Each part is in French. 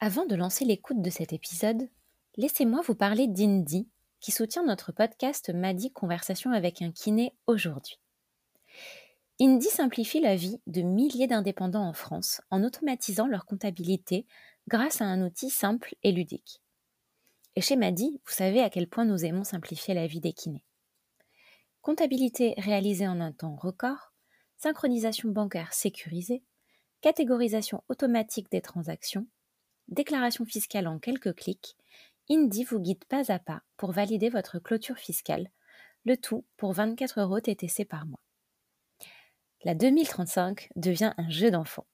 Avant de lancer l'écoute de cet épisode, laissez-moi vous parler d'Indy, qui soutient notre podcast Madi Conversation avec un kiné aujourd'hui. Indy simplifie la vie de milliers d'indépendants en France en automatisant leur comptabilité grâce à un outil simple et ludique. Et chez Madi, vous savez à quel point nous aimons simplifier la vie des kinés. Comptabilité réalisée en un temps record, synchronisation bancaire sécurisée, catégorisation automatique des transactions, déclaration fiscale en quelques clics, Indy vous guide pas à pas pour valider votre clôture fiscale, le tout pour 24 euros TTC par mois. La 2035 devient un jeu d'enfant.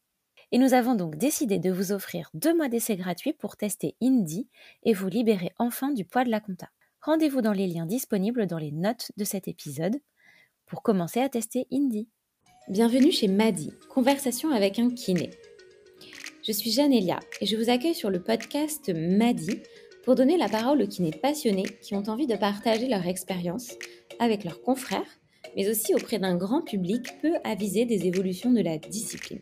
Et nous avons donc décidé de vous offrir deux mois d'essai gratuits pour tester Indy et vous libérer enfin du poids de la compta. Rendez-vous dans les liens disponibles dans les notes de cet épisode pour commencer à tester Indy. Bienvenue chez Madi, conversation avec un kiné. Je suis Elia et je vous accueille sur le podcast Madi pour donner la parole aux kinés passionnés qui ont envie de partager leur expérience avec leurs confrères, mais aussi auprès d'un grand public peu avisé des évolutions de la discipline.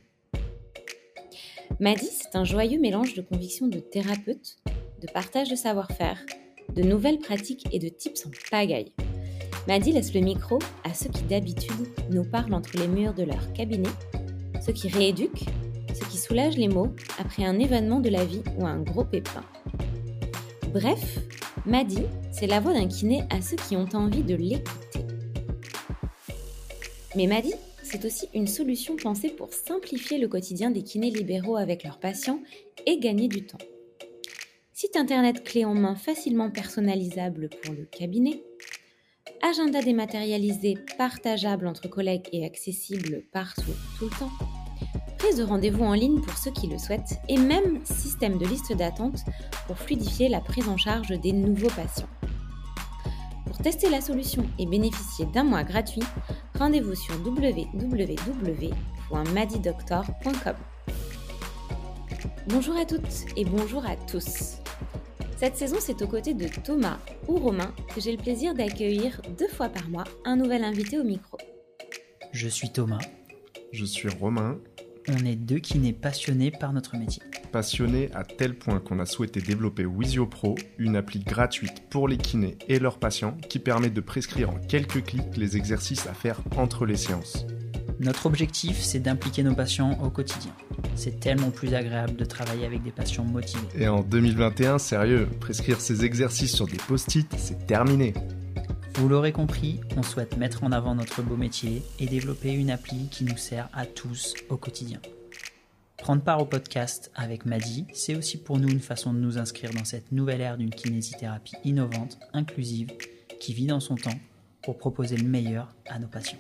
Madi, c'est un joyeux mélange de convictions de thérapeute, de partage de savoir-faire, de nouvelles pratiques et de tips en pagaille. Madi laisse le micro à ceux qui d'habitude nous parlent entre les murs de leur cabinet, ceux qui rééduquent ce qui soulage les mots après un événement de la vie ou un gros pépin. Bref, Maddy, c'est la voix d'un kiné à ceux qui ont envie de l'écouter. Mais Maddy, c'est aussi une solution pensée pour simplifier le quotidien des kinés libéraux avec leurs patients et gagner du temps. Site internet clé en main facilement personnalisable pour le cabinet, agenda dématérialisé partageable entre collègues et accessible partout tout le temps, de rendez-vous en ligne pour ceux qui le souhaitent et même système de liste d'attente pour fluidifier la prise en charge des nouveaux patients. Pour tester la solution et bénéficier d'un mois gratuit, rendez-vous sur www.madidoctor.com. Bonjour à toutes et bonjour à tous. Cette saison, c'est aux côtés de Thomas ou Romain que j'ai le plaisir d'accueillir deux fois par mois un nouvel invité au micro. Je suis Thomas. Je suis Romain on est deux kinés passionnés par notre métier. Passionnés à tel point qu'on a souhaité développer Wizio Pro, une appli gratuite pour les kinés et leurs patients qui permet de prescrire en quelques clics les exercices à faire entre les séances. Notre objectif, c'est d'impliquer nos patients au quotidien. C'est tellement plus agréable de travailler avec des patients motivés. Et en 2021, sérieux, prescrire ces exercices sur des post-it, c'est terminé. Vous l'aurez compris, on souhaite mettre en avant notre beau métier et développer une appli qui nous sert à tous au quotidien. Prendre part au podcast avec Madi, c'est aussi pour nous une façon de nous inscrire dans cette nouvelle ère d'une kinésithérapie innovante, inclusive, qui vit dans son temps pour proposer le meilleur à nos patients.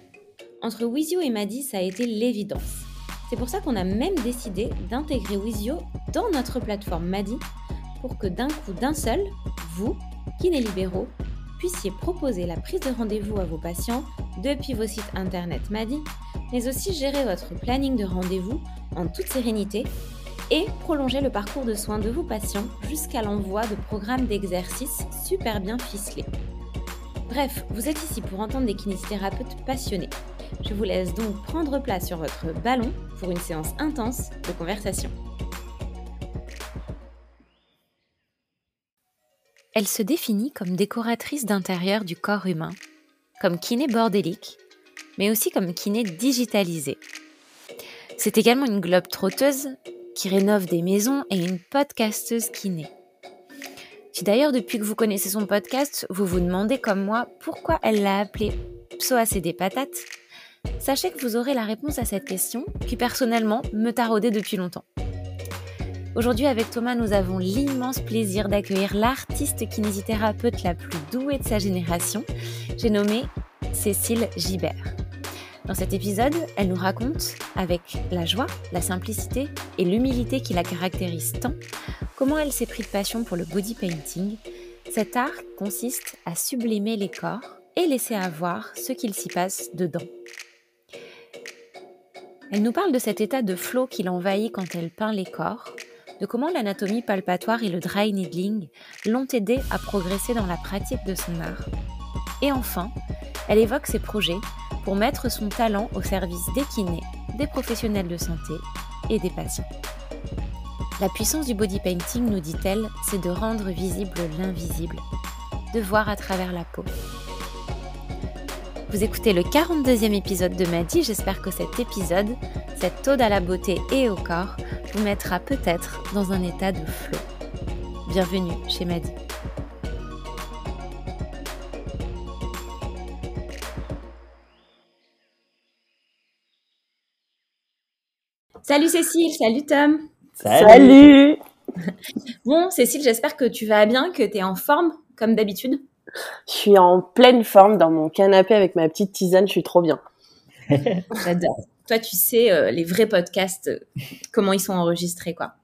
Entre Wizio et Madi, ça a été l'évidence. C'est pour ça qu'on a même décidé d'intégrer Wizio dans notre plateforme Madi pour que d'un coup d'un seul, vous, kinés libéraux, puissiez proposer la prise de rendez-vous à vos patients depuis vos sites internet Madi, mais aussi gérer votre planning de rendez-vous en toute sérénité et prolonger le parcours de soins de vos patients jusqu'à l'envoi de programmes d'exercices super bien ficelés. Bref, vous êtes ici pour entendre des kinésithérapeutes passionnés. Je vous laisse donc prendre place sur votre ballon pour une séance intense de conversation. Elle se définit comme décoratrice d'intérieur du corps humain, comme kiné bordélique, mais aussi comme kiné digitalisée. C'est également une globe trotteuse qui rénove des maisons et une podcasteuse kiné. Si d'ailleurs depuis que vous connaissez son podcast, vous vous demandez comme moi pourquoi elle l'a appelé Psoacd Patates, sachez que vous aurez la réponse à cette question qui personnellement me taraudait depuis longtemps. Aujourd'hui, avec Thomas, nous avons l'immense plaisir d'accueillir l'artiste kinésithérapeute la plus douée de sa génération. J'ai nommé Cécile Gibert. Dans cet épisode, elle nous raconte, avec la joie, la simplicité et l'humilité qui la caractérisent tant, comment elle s'est pris de passion pour le body painting. Cet art consiste à sublimer les corps et laisser avoir ce qu'il s'y passe dedans. Elle nous parle de cet état de flow qui l'envahit quand elle peint les corps, de comment l'anatomie palpatoire et le dry needling l'ont aidé à progresser dans la pratique de son art. Et enfin, elle évoque ses projets pour mettre son talent au service des kinés, des professionnels de santé et des patients. La puissance du body painting, nous dit-elle, c'est de rendre visible l'invisible, de voir à travers la peau. Vous écoutez le 42e épisode de Maddy, j'espère que cet épisode, cette ode à la beauté et au corps, vous mettra peut-être dans un état de flot. Bienvenue chez Maddy. Salut Cécile, salut Tom. Salut. Bon, Cécile, j'espère que tu vas bien, que tu es en forme, comme d'habitude. Je suis en pleine forme dans mon canapé avec ma petite tisane, je suis trop bien. J'adore. Toi, tu sais, euh, les vrais podcasts, euh, comment ils sont enregistrés, quoi.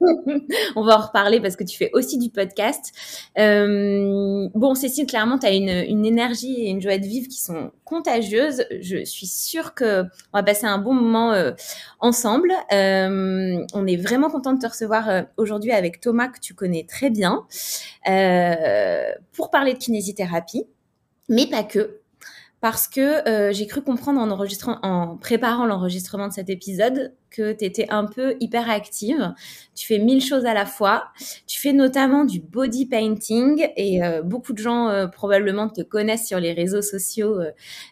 on va en reparler parce que tu fais aussi du podcast. Euh, bon, Cécile, clairement, tu as une, une, énergie et une joie de vivre qui sont contagieuses. Je suis sûre que on va passer un bon moment euh, ensemble. Euh, on est vraiment content de te recevoir euh, aujourd'hui avec Thomas que tu connais très bien euh, pour parler de kinésithérapie, mais pas que parce que euh, j'ai cru comprendre en enregistrant, en préparant l'enregistrement de cet épisode que tu étais un peu hyper active. Tu fais mille choses à la fois. Tu fais notamment du body painting et euh, beaucoup de gens euh, probablement te connaissent sur les réseaux sociaux euh,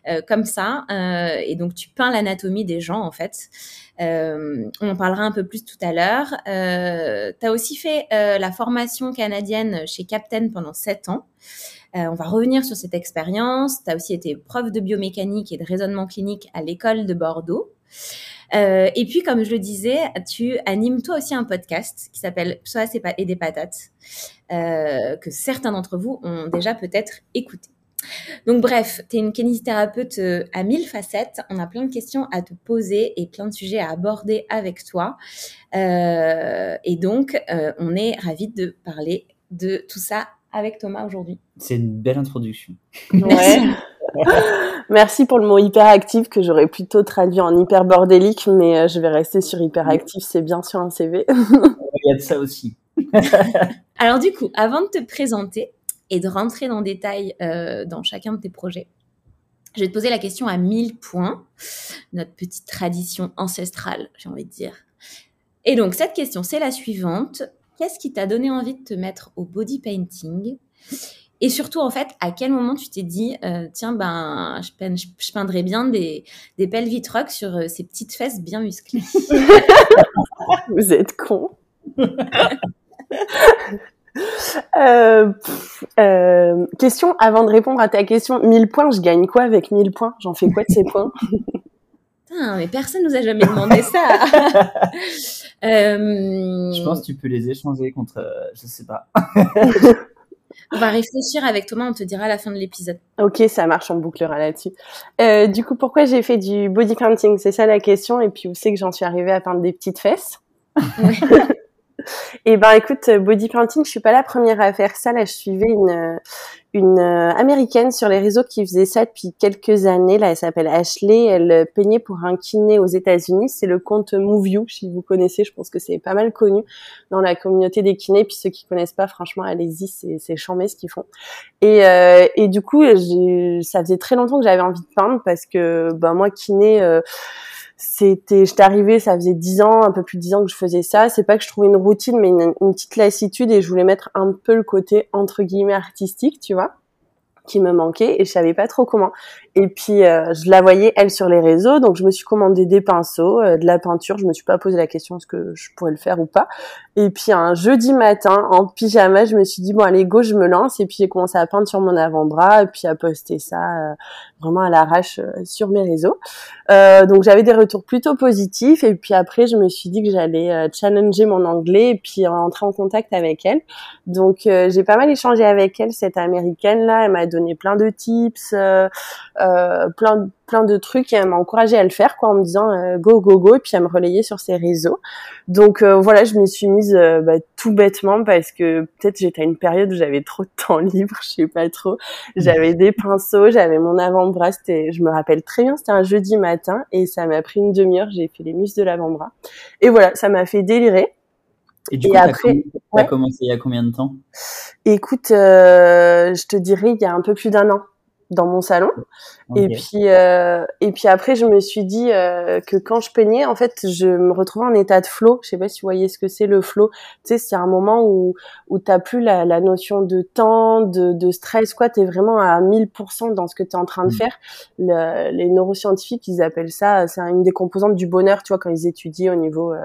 euh, comme ça. Euh, et donc tu peins l'anatomie des gens en fait. on en parlera un peu plus tout à l'heure. tu as aussi fait la formation canadienne chez Captain pendant sept ans. Euh, on va revenir sur cette expérience. Tu as aussi été prof de biomécanique et de raisonnement clinique à l'école de Bordeaux. Euh, et puis, comme je le disais, tu animes toi aussi un podcast qui s'appelle Psoas et des patates, euh, que certains d'entre vous ont déjà peut-être écouté. Donc bref, tu es une kinésithérapeute à mille facettes. On a plein de questions à te poser et plein de sujets à aborder avec toi. Et donc, on est ravis de parler de tout ça avec Thomas aujourd'hui. C'est une belle introduction. Ouais. Merci pour le mot hyperactif que j'aurais plutôt traduit en hyper bordélique, mais euh, je vais rester sur hyperactif, c'est bien sur un CV. Il y a de ça aussi. Alors du coup, avant de te présenter et de rentrer dans le détail euh, dans chacun de tes projets, je vais te poser la question à 1000 points, notre petite tradition ancestrale, j'ai envie de dire. Et donc cette question, c'est la suivante qu'est-ce qui t'a donné envie de te mettre au body painting? Et surtout, en fait, à quel moment tu t'es dit, euh, tiens, ben, je, peine, bien des, des pelvic rock sur euh, ces petites fesses bien musclées? Vous êtes con. euh, question avant de répondre à ta question. 1000 points, je gagne quoi avec 1000 points? J'en fais quoi de ces points? Putain, mais personne nous a jamais demandé ça. euh... Je pense que tu peux les échanger contre, euh, je sais pas. on va réfléchir avec Thomas, on te dira à la fin de l'épisode. Ok, ça marche, on bouclera là-dessus. Euh, du coup, pourquoi j'ai fait du body painting C'est ça la question. Et puis, où c'est que j'en suis arrivée à peindre des petites fesses? Ouais. Et ben écoute, body painting, je suis pas la première à faire ça. Là, je suivais une une euh, américaine sur les réseaux qui faisait ça depuis quelques années. Là, elle s'appelle Ashley. Elle peignait pour un kiné aux États-Unis. C'est le compte Move You, si vous connaissez. Je pense que c'est pas mal connu dans la communauté des kinés. Puis ceux qui connaissent pas, franchement, allez-y, c'est c'est ce qu'ils font. Et euh, et du coup, ça faisait très longtemps que j'avais envie de peindre parce que ben moi kiné. Euh, c'était j'étais arrivée ça faisait dix ans un peu plus dix ans que je faisais ça. C'est pas que je trouvais une routine mais une, une, petite lassitude et je voulais mettre un peu le côté entre guillemets artistique tu vois qui me manquait et je savais pas trop comment et puis euh, je la voyais elle sur les réseaux. Donc je me suis commandé des pinceaux euh, de la peinture. Je me suis pas posé la question est-ce que je pourrais le faire ou pas. Et puis un jeudi matin en pyjama je me suis dit bon allez go je me lance. Et puis j'ai commencé à peindre sur mon avant-bras. Et puis à poster ça euh, vraiment à l'arrache euh, sur mes réseaux. Euh, donc j'avais des retours plutôt positifs. Et puis après je me suis dit que j'allais euh, challenger mon anglais et puis rentrer en contact avec elle. Donc j'ai pas mal échangé avec elle cette américaine là elle m'a donné plein de tips plein plein de trucs et elle m'a encouragé à le faire quoi en me disant euh, go go go et puis à me relayer sur ses réseaux. Donc euh, voilà je m'y suis mise euh, bah, tout bêtement parce que peut-être j'étais à une période où j'avais trop de temps libre je sais pas trop. J'avais des pinceaux j'avais mon avant-bras c'était je me rappelle très bien c'était un jeudi matin et ça m'a pris une demi-heure j'ai fait les muscles de l'avant-bras. Et voilà ça m'a fait délirer. Et du coup, après, t'as ouais. commencé il y a combien de temps? Écoute, euh, je te dirais il y a un peu plus d'un an. Dans mon salon. Et puis euh, et puis après je me suis dit euh, que quand je peignais en fait je me retrouvais en état de flow. Je sais pas si vous voyez ce que c'est le flow. Tu sais c'est un moment où où t'as plus la, la notion de temps, de, de stress quoi. T'es vraiment à 1000% dans ce que tu es en train de mm. faire. Le, les neuroscientifiques ils appellent ça c'est une des composantes du bonheur. Tu vois quand ils étudient au niveau euh,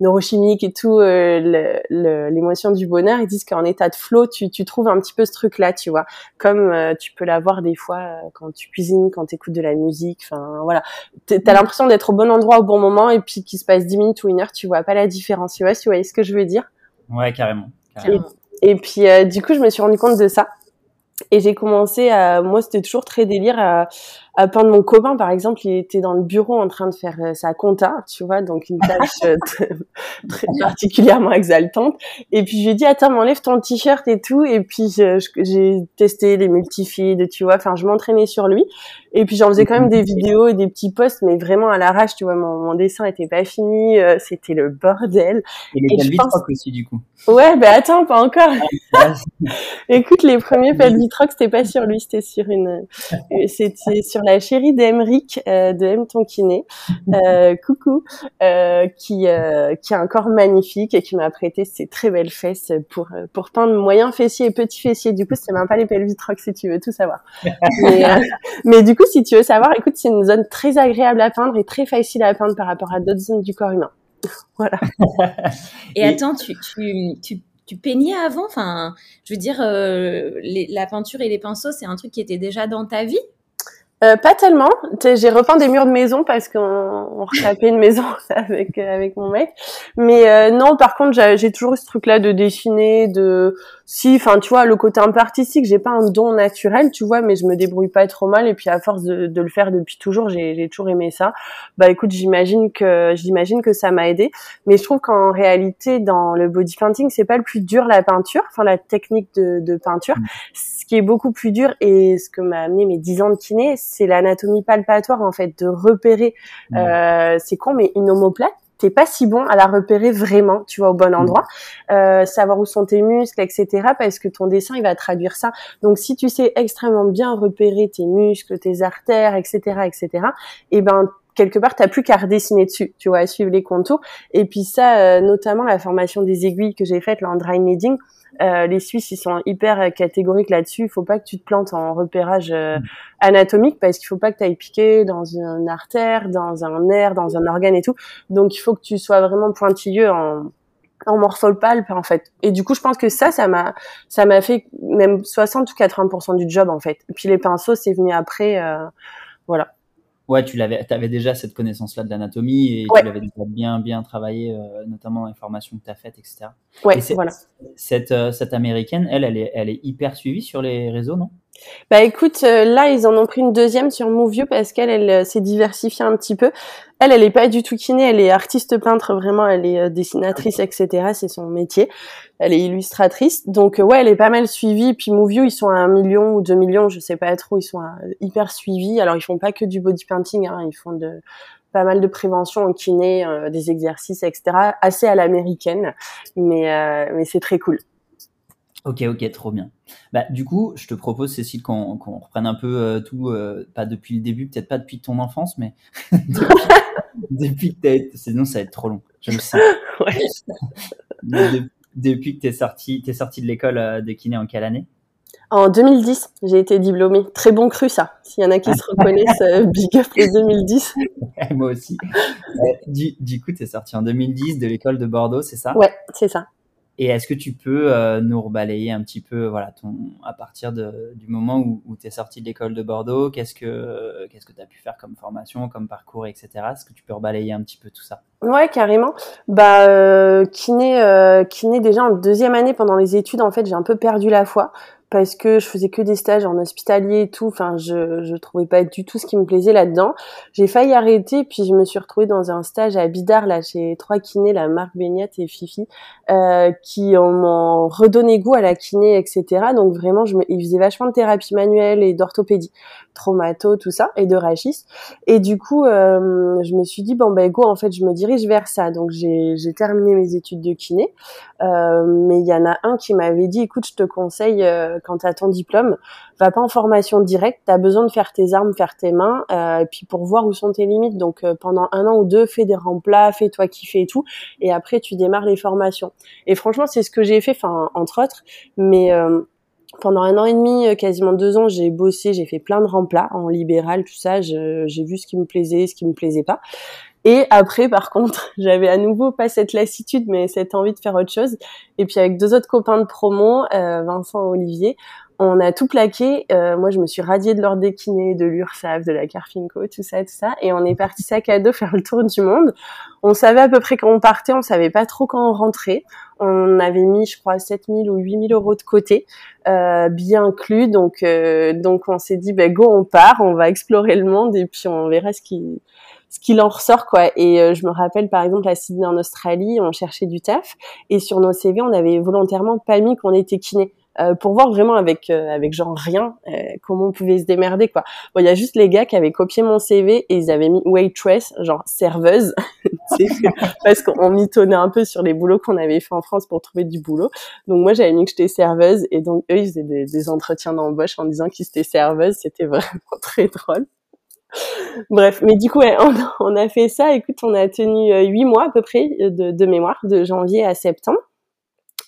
neurochimique et tout, euh, l'émotion du bonheur, ils disent qu'en état de flow, tu, tu trouves un petit peu ce truc-là, tu vois, comme euh, tu peux l'avoir des fois euh, quand tu cuisines, quand tu écoutes de la musique, enfin voilà, t'as l'impression d'être au bon endroit au bon moment et puis qu'il se passe 10 minutes ou une heure, tu vois pas la différence, tu vois, tu vois ce que je veux dire? Ouais, carrément. Et, puis du coup, je me suis rendu compte de ça. Et j'ai commencé à, moi, c'était toujours très délire à, à peindre mon copain, par exemple, il était dans le bureau en train de faire euh, sa compta, tu vois, donc une tâche euh, très particulièrement exaltante. Et puis je lui ai dit, attends, m'enlève ton t-shirt et tout. Et puis j'ai testé les multifides, tu vois, enfin, je m'entraînais sur lui. Et puis j'en faisais quand même des vidéos et des petits posts, mais vraiment à l'arrache, tu vois, mon, mon dessin était pas fini, euh, c'était le bordel. Et les pense... aussi, du coup. Ouais, ben attends, pas encore. Ah, Écoute, les premiers pelvitrocs, c'était pas sur lui, c'était sur une, c'était sur la chérie d'Emeric euh, de M Tonkiné, euh, coucou, euh, qui euh, qui a un corps magnifique et qui m'a prêté ses très belles fesses pour pour peindre moyen fessier et petit fessier. Du coup, c'est même pas les pelvitrocs si tu veux tout savoir. mais, mais du coup, si tu veux savoir, écoute, c'est une zone très agréable à peindre et très facile à peindre par rapport à d'autres zones du corps humain. voilà. et attends, tu, tu, tu tu peignais avant? Enfin, je veux dire, les, la peinture et les pinceaux, c'est un truc qui était déjà dans ta vie? Euh, pas tellement. J'ai repeint des murs de maison parce qu'on on retapait une maison avec avec mon mec. Mais euh, non, par contre, j'ai toujours eu ce truc-là de dessiner, de si, enfin, tu vois, le côté un peu artistique, j'ai pas un don naturel, tu vois, mais je me débrouille pas trop mal. Et puis à force de, de le faire depuis toujours, j'ai toujours aimé ça. Bah écoute, j'imagine que j'imagine que ça m'a aidé. Mais je trouve qu'en réalité, dans le body painting, c'est pas le plus dur la peinture, enfin la technique de, de peinture. Mmh. Ce qui est beaucoup plus dur et ce que m'a amené mes 10 ans de kiné, c'est l'anatomie palpatoire en fait, de repérer. Mmh. Euh, c'est con, mais une omoplate t'es pas si bon à la repérer vraiment, tu vois, au bon mmh. endroit, euh, savoir où sont tes muscles, etc. Parce que ton dessin, il va traduire ça. Donc, si tu sais extrêmement bien repérer tes muscles, tes artères, etc., etc., et eh ben quelque part, t'as plus qu'à redessiner dessus, tu vois, à suivre les contours. Et puis ça, euh, notamment la formation des aiguilles que j'ai faite là en dry kneading, euh, les Suisses, ils sont hyper euh, catégoriques là-dessus. Il faut pas que tu te plantes en repérage euh, mm. anatomique parce qu'il faut pas que tu ailles piquer dans une artère, dans un nerf, dans un organe et tout. Donc, il faut que tu sois vraiment pointilleux en, en morphopalpe en fait. Et du coup, je pense que ça, ça m'a, ça m'a fait même 60 ou 80% du job en fait. Et puis les pinceaux, c'est venu après, voilà ouais, tu l'avais, avais déjà cette connaissance-là de l'anatomie et tu l'avais déjà bien, bien travaillé, euh, notamment dans les formations que tu as faites, etc. Ouais, voilà. Cette, euh, cette américaine, elle, elle est, elle est hyper suivie sur les réseaux, non? Bah écoute, euh, là ils en ont pris une deuxième sur Movio parce qu'elle elle, euh, s'est diversifiée un petit peu. Elle, elle est pas du tout kiné, elle est artiste peintre vraiment, elle est euh, dessinatrice, etc. C'est son métier. Elle est illustratrice, donc ouais, elle est pas mal suivie. Puis Movio, ils sont à un million ou deux millions, je sais pas trop, ils sont hyper suivis. Alors ils font pas que du body painting, hein, ils font de pas mal de prévention en kiné, des exercices, etc. Assez à l'américaine, mais mais c'est très cool. Ok, ok, trop bien. Bah, du coup, je te propose, Cécile, qu'on reprenne un peu euh, tout, euh, pas depuis le début, peut-être pas depuis ton enfance, mais depuis, que sinon ça va être trop long. Je le sens. depuis que tu es sorti, es sorti de l'école euh, de kiné en quelle année? En 2010, j'ai été diplômée. Très bon cru, ça. S'il y en a qui se reconnaissent, big up les 2010. Moi aussi. du, du coup, tu es sorti en 2010 de l'école de Bordeaux, c'est ça? Ouais, c'est ça. Et est-ce que tu peux euh, nous rebalayer un petit peu, voilà, à partir du moment où, où tu es sorti de l'école de Bordeaux, qu'est-ce que qu'est-ce que tu as pu faire comme formation, comme parcours, etc. Est-ce que tu peux rebalayer un petit peu tout ça? Ouais, carrément. Bah, euh, kiné, euh, kiné déjà en deuxième année pendant les études, en fait, j'ai un peu perdu la foi parce que je faisais que des stages en hospitalier et tout. Enfin, je je trouvais pas du tout ce qui me plaisait là-dedans. J'ai failli arrêter, puis je me suis retrouvée dans un stage à Bidar là chez trois kinés, la Marc Beignat et Fifi, euh, qui m'ont redonné goût à la kiné, etc. Donc vraiment, je me, ils faisaient vachement de thérapie manuelle et d'orthopédie, traumato, tout ça, et de rachis. Et du coup, euh, je me suis dit bon ben go, en fait, je me dirige vers ça. Donc j'ai j'ai terminé mes études de kiné, euh, mais il y en a un qui m'avait dit écoute, je te conseille euh, quand tu as ton diplôme, va pas en formation directe, tu as besoin de faire tes armes, faire tes mains, et puis pour voir où sont tes limites. Donc pendant un an ou deux, fais des remplats, fais-toi kiffer et tout, et après tu démarres les formations. Et franchement, c'est ce que j'ai fait, enfin entre autres, mais pendant un an et demi, euh, quasiment deux ans, j'ai bossé, j'ai fait plein de remplats en libéral, tout ça. J'ai vu ce qui me plaisait, ce qui me plaisait pas. Et après, par contre, j'avais à nouveau pas cette lassitude, mais cette envie de faire autre chose. Et puis avec deux autres copains de promo, euh, Vincent et Olivier, on a tout plaqué. Euh, moi, je me suis radiée de l'ordre des kinés, de l'URSAF, de la Carfinco, tout ça, tout ça. Et on est parti sac à dos faire le tour du monde. On savait à peu près quand on partait, on savait pas trop quand on rentrait. On avait mis, je crois, 7000 ou 8000 euros de côté, euh, bien inclus. Donc, euh, donc on s'est dit, ben go, on part, on va explorer le monde et puis on verra ce qui ce qu'il en ressort quoi. Et euh, je me rappelle par exemple à Sydney en Australie, on cherchait du taf et sur nos CV on avait volontairement pas mis qu'on était kiné. Euh, pour voir vraiment avec euh, avec genre rien euh, comment on pouvait se démerder quoi. Bon, il y a juste les gars qui avaient copié mon CV et ils avaient mis waitress, genre serveuse, parce qu'on mitonnait un peu sur les boulots qu'on avait fait en France pour trouver du boulot. Donc moi j'avais mis que j'étais serveuse et donc eux ils faisaient des, des entretiens d'embauche en disant qu'ils étaient serveuses. C'était vraiment très drôle. Bref, mais du coup, on, a fait ça. Écoute, on a tenu huit mois à peu près de, de mémoire, de janvier à septembre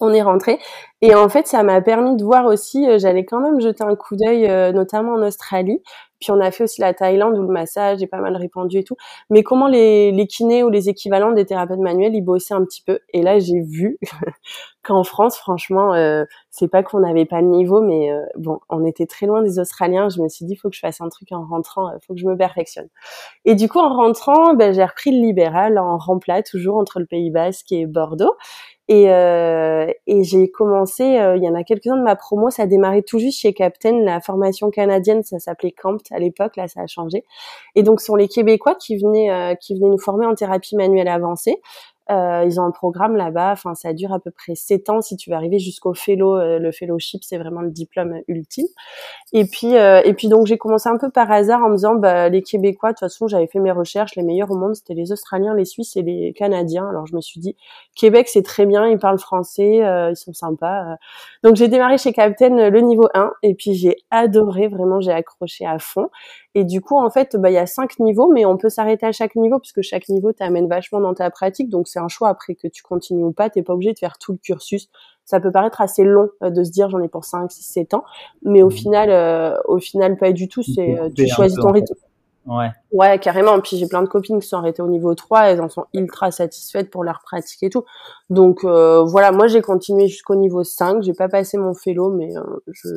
on est rentré. Et en fait, ça m'a permis de voir aussi, euh, j'allais quand même jeter un coup d'œil, euh, notamment en Australie. Puis on a fait aussi la Thaïlande où le massage est pas mal répandu et tout. Mais comment les, les kinés ou les équivalents des thérapeutes manuels, ils bossaient un petit peu? Et là, j'ai vu qu'en France, franchement, euh, c'est pas qu'on n'avait pas de niveau, mais bon, on était très loin des Australiens. Je me suis dit, faut que je fasse un truc en rentrant, il faut que je me perfectionne. Et du coup, en rentrant, ben, j'ai repris le libéral en remplat, toujours entre le Pays Basque et Bordeaux. Et, euh, et j'ai commencé, euh, il y en a quelques-uns de ma promo, ça a démarré tout juste chez Captain, la formation canadienne, ça s'appelait Camp à l'époque, là ça a changé. Et donc ce sont les Québécois qui venaient, euh, qui venaient nous former en thérapie manuelle avancée. Euh, ils ont un programme là-bas. Enfin, ça dure à peu près sept ans si tu veux arriver jusqu'au fellow. Euh, le fellowship, c'est vraiment le diplôme ultime. Et puis, euh, et puis donc j'ai commencé un peu par hasard en me disant, bah, les Québécois, de toute façon, j'avais fait mes recherches. Les meilleurs au monde, c'était les Australiens, les Suisses et les Canadiens. Alors je me suis dit, Québec, c'est très bien. Ils parlent français, ils sont sympas. Donc j'ai démarré chez Captain le niveau 1 et puis j'ai adoré. Vraiment, j'ai accroché à fond. Et du coup, en fait, bah, il y a cinq niveaux, mais on peut s'arrêter à chaque niveau puisque chaque niveau t'amène vachement dans ta pratique. Donc, c'est un choix après que tu continues ou pas. T'es pas obligé de faire tout le cursus. Ça peut paraître assez long euh, de se dire j'en ai pour 5, 6, 7 ans, mais au mmh. final, euh, au final, pas du tout. C'est euh, tu choisis ton rythme. Ouais. Ouais, carrément. Puis j'ai plein de copines qui sont arrêtées au niveau 3, elles en sont ultra satisfaites pour leur pratique et tout. Donc euh, voilà, moi j'ai continué jusqu'au niveau 5, j'ai pas passé mon fellow mais euh,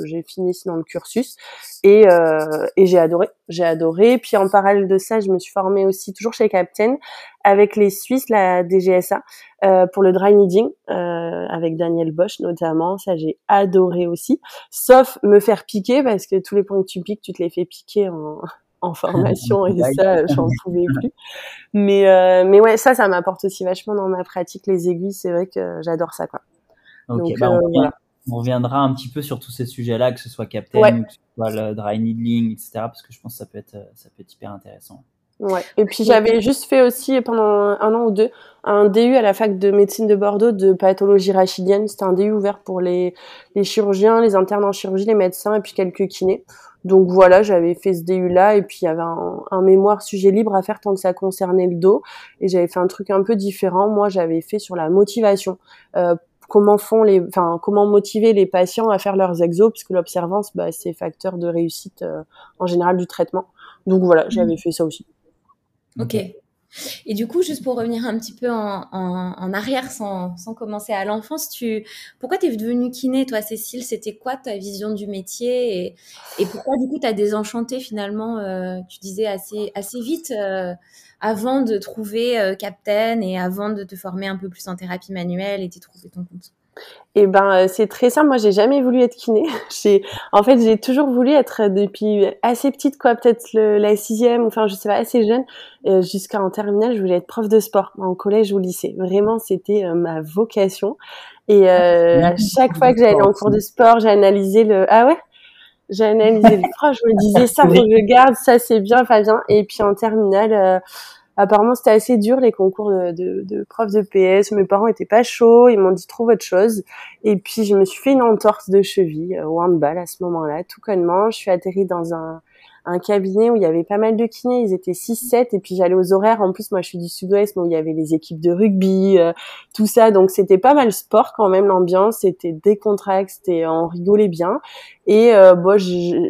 j'ai fini dans le cursus et, euh, et j'ai adoré, j'ai adoré. Puis en parallèle de ça, je me suis formée aussi toujours chez Captain avec les Suisses, la DGSA, euh, pour le dry needing, euh, avec Daniel Bosch notamment. Ça, j'ai adoré aussi. Sauf me faire piquer, parce que tous les points que tu piques, tu te les fais piquer en, en formation et ça, j'en pouvais plus. Mais euh, mais ouais, ça, ça m'apporte aussi vachement dans ma pratique les aiguilles. C'est vrai que j'adore ça, quoi. Donc, bah, euh, on, reviendra un petit peu sur tous ces sujets-là, que ce soit Captain, que ce soit le dry needling, etc. Parce que je pense que ça peut être ça peut être hyper intéressant. Ouais. Et puis j'avais juste fait aussi pendant un an ou deux un DU à la fac de médecine de Bordeaux de pathologie rachidienne. C'était un DU ouvert pour les, les chirurgiens, les internes en chirurgie, les médecins et puis quelques kinés. Donc voilà, j'avais fait ce DU-là et puis il y avait un, mémoire sujet libre à faire tant que ça concernait le dos. Et j'avais fait un truc un peu différent. Moi, j'avais fait sur la motivation. Euh, comment font les, enfin comment motiver les patients à faire leurs exos, puisque l'observance, bah, c'est facteur de réussite euh, en général du traitement. Donc voilà, j'avais mmh. fait ça aussi. Ok. Et du coup, juste pour revenir un petit peu en, en, arrière sans, sans, commencer à l'enfance, tu, pourquoi tu es devenue kiné, toi, Cécile? C'était quoi ta vision du métier? Et, et pourquoi, du coup, tu désenchanté finalement, euh, tu disais assez, assez vite, euh, avant de trouver euh, Captain et avant de te former un peu plus en thérapie manuelle et de trouver ton compte? Eh ben, euh, c'est très simple. Moi, j'ai jamais voulu être kiné. J'ai, en fait, j'ai toujours voulu être euh, depuis assez petite, quoi, peut-être la sixième, enfin, je sais pas, assez jeune, euh, jusqu'à en terminale, je voulais être prof de sport, en collège ou lycée. Vraiment, c'était ma vocation. Et à chaque fois que j'allais en cours de sport, j'ai analysé le. Ah ouais? J'ai analysé le prof. Je me disais ça, faut que je garde, ça c'est bien, Fabien. Et puis en terminale apparemment c'était assez dur les concours de, de, de prof de PS. Mes parents étaient pas chauds, ils m'ont dit trouve autre chose. Et puis je me suis fait une entorse de cheville euh, au handball à ce moment-là, tout connement. Je suis atterrie dans un un cabinet où il y avait pas mal de kinés, ils étaient 6-7 et puis j'allais aux horaires. En plus, moi je suis du sud-ouest, où il y avait les équipes de rugby, euh, tout ça. Donc c'était pas mal sport quand même, l'ambiance, c'était décontracté, c'était, on rigolait bien. Et euh, bon,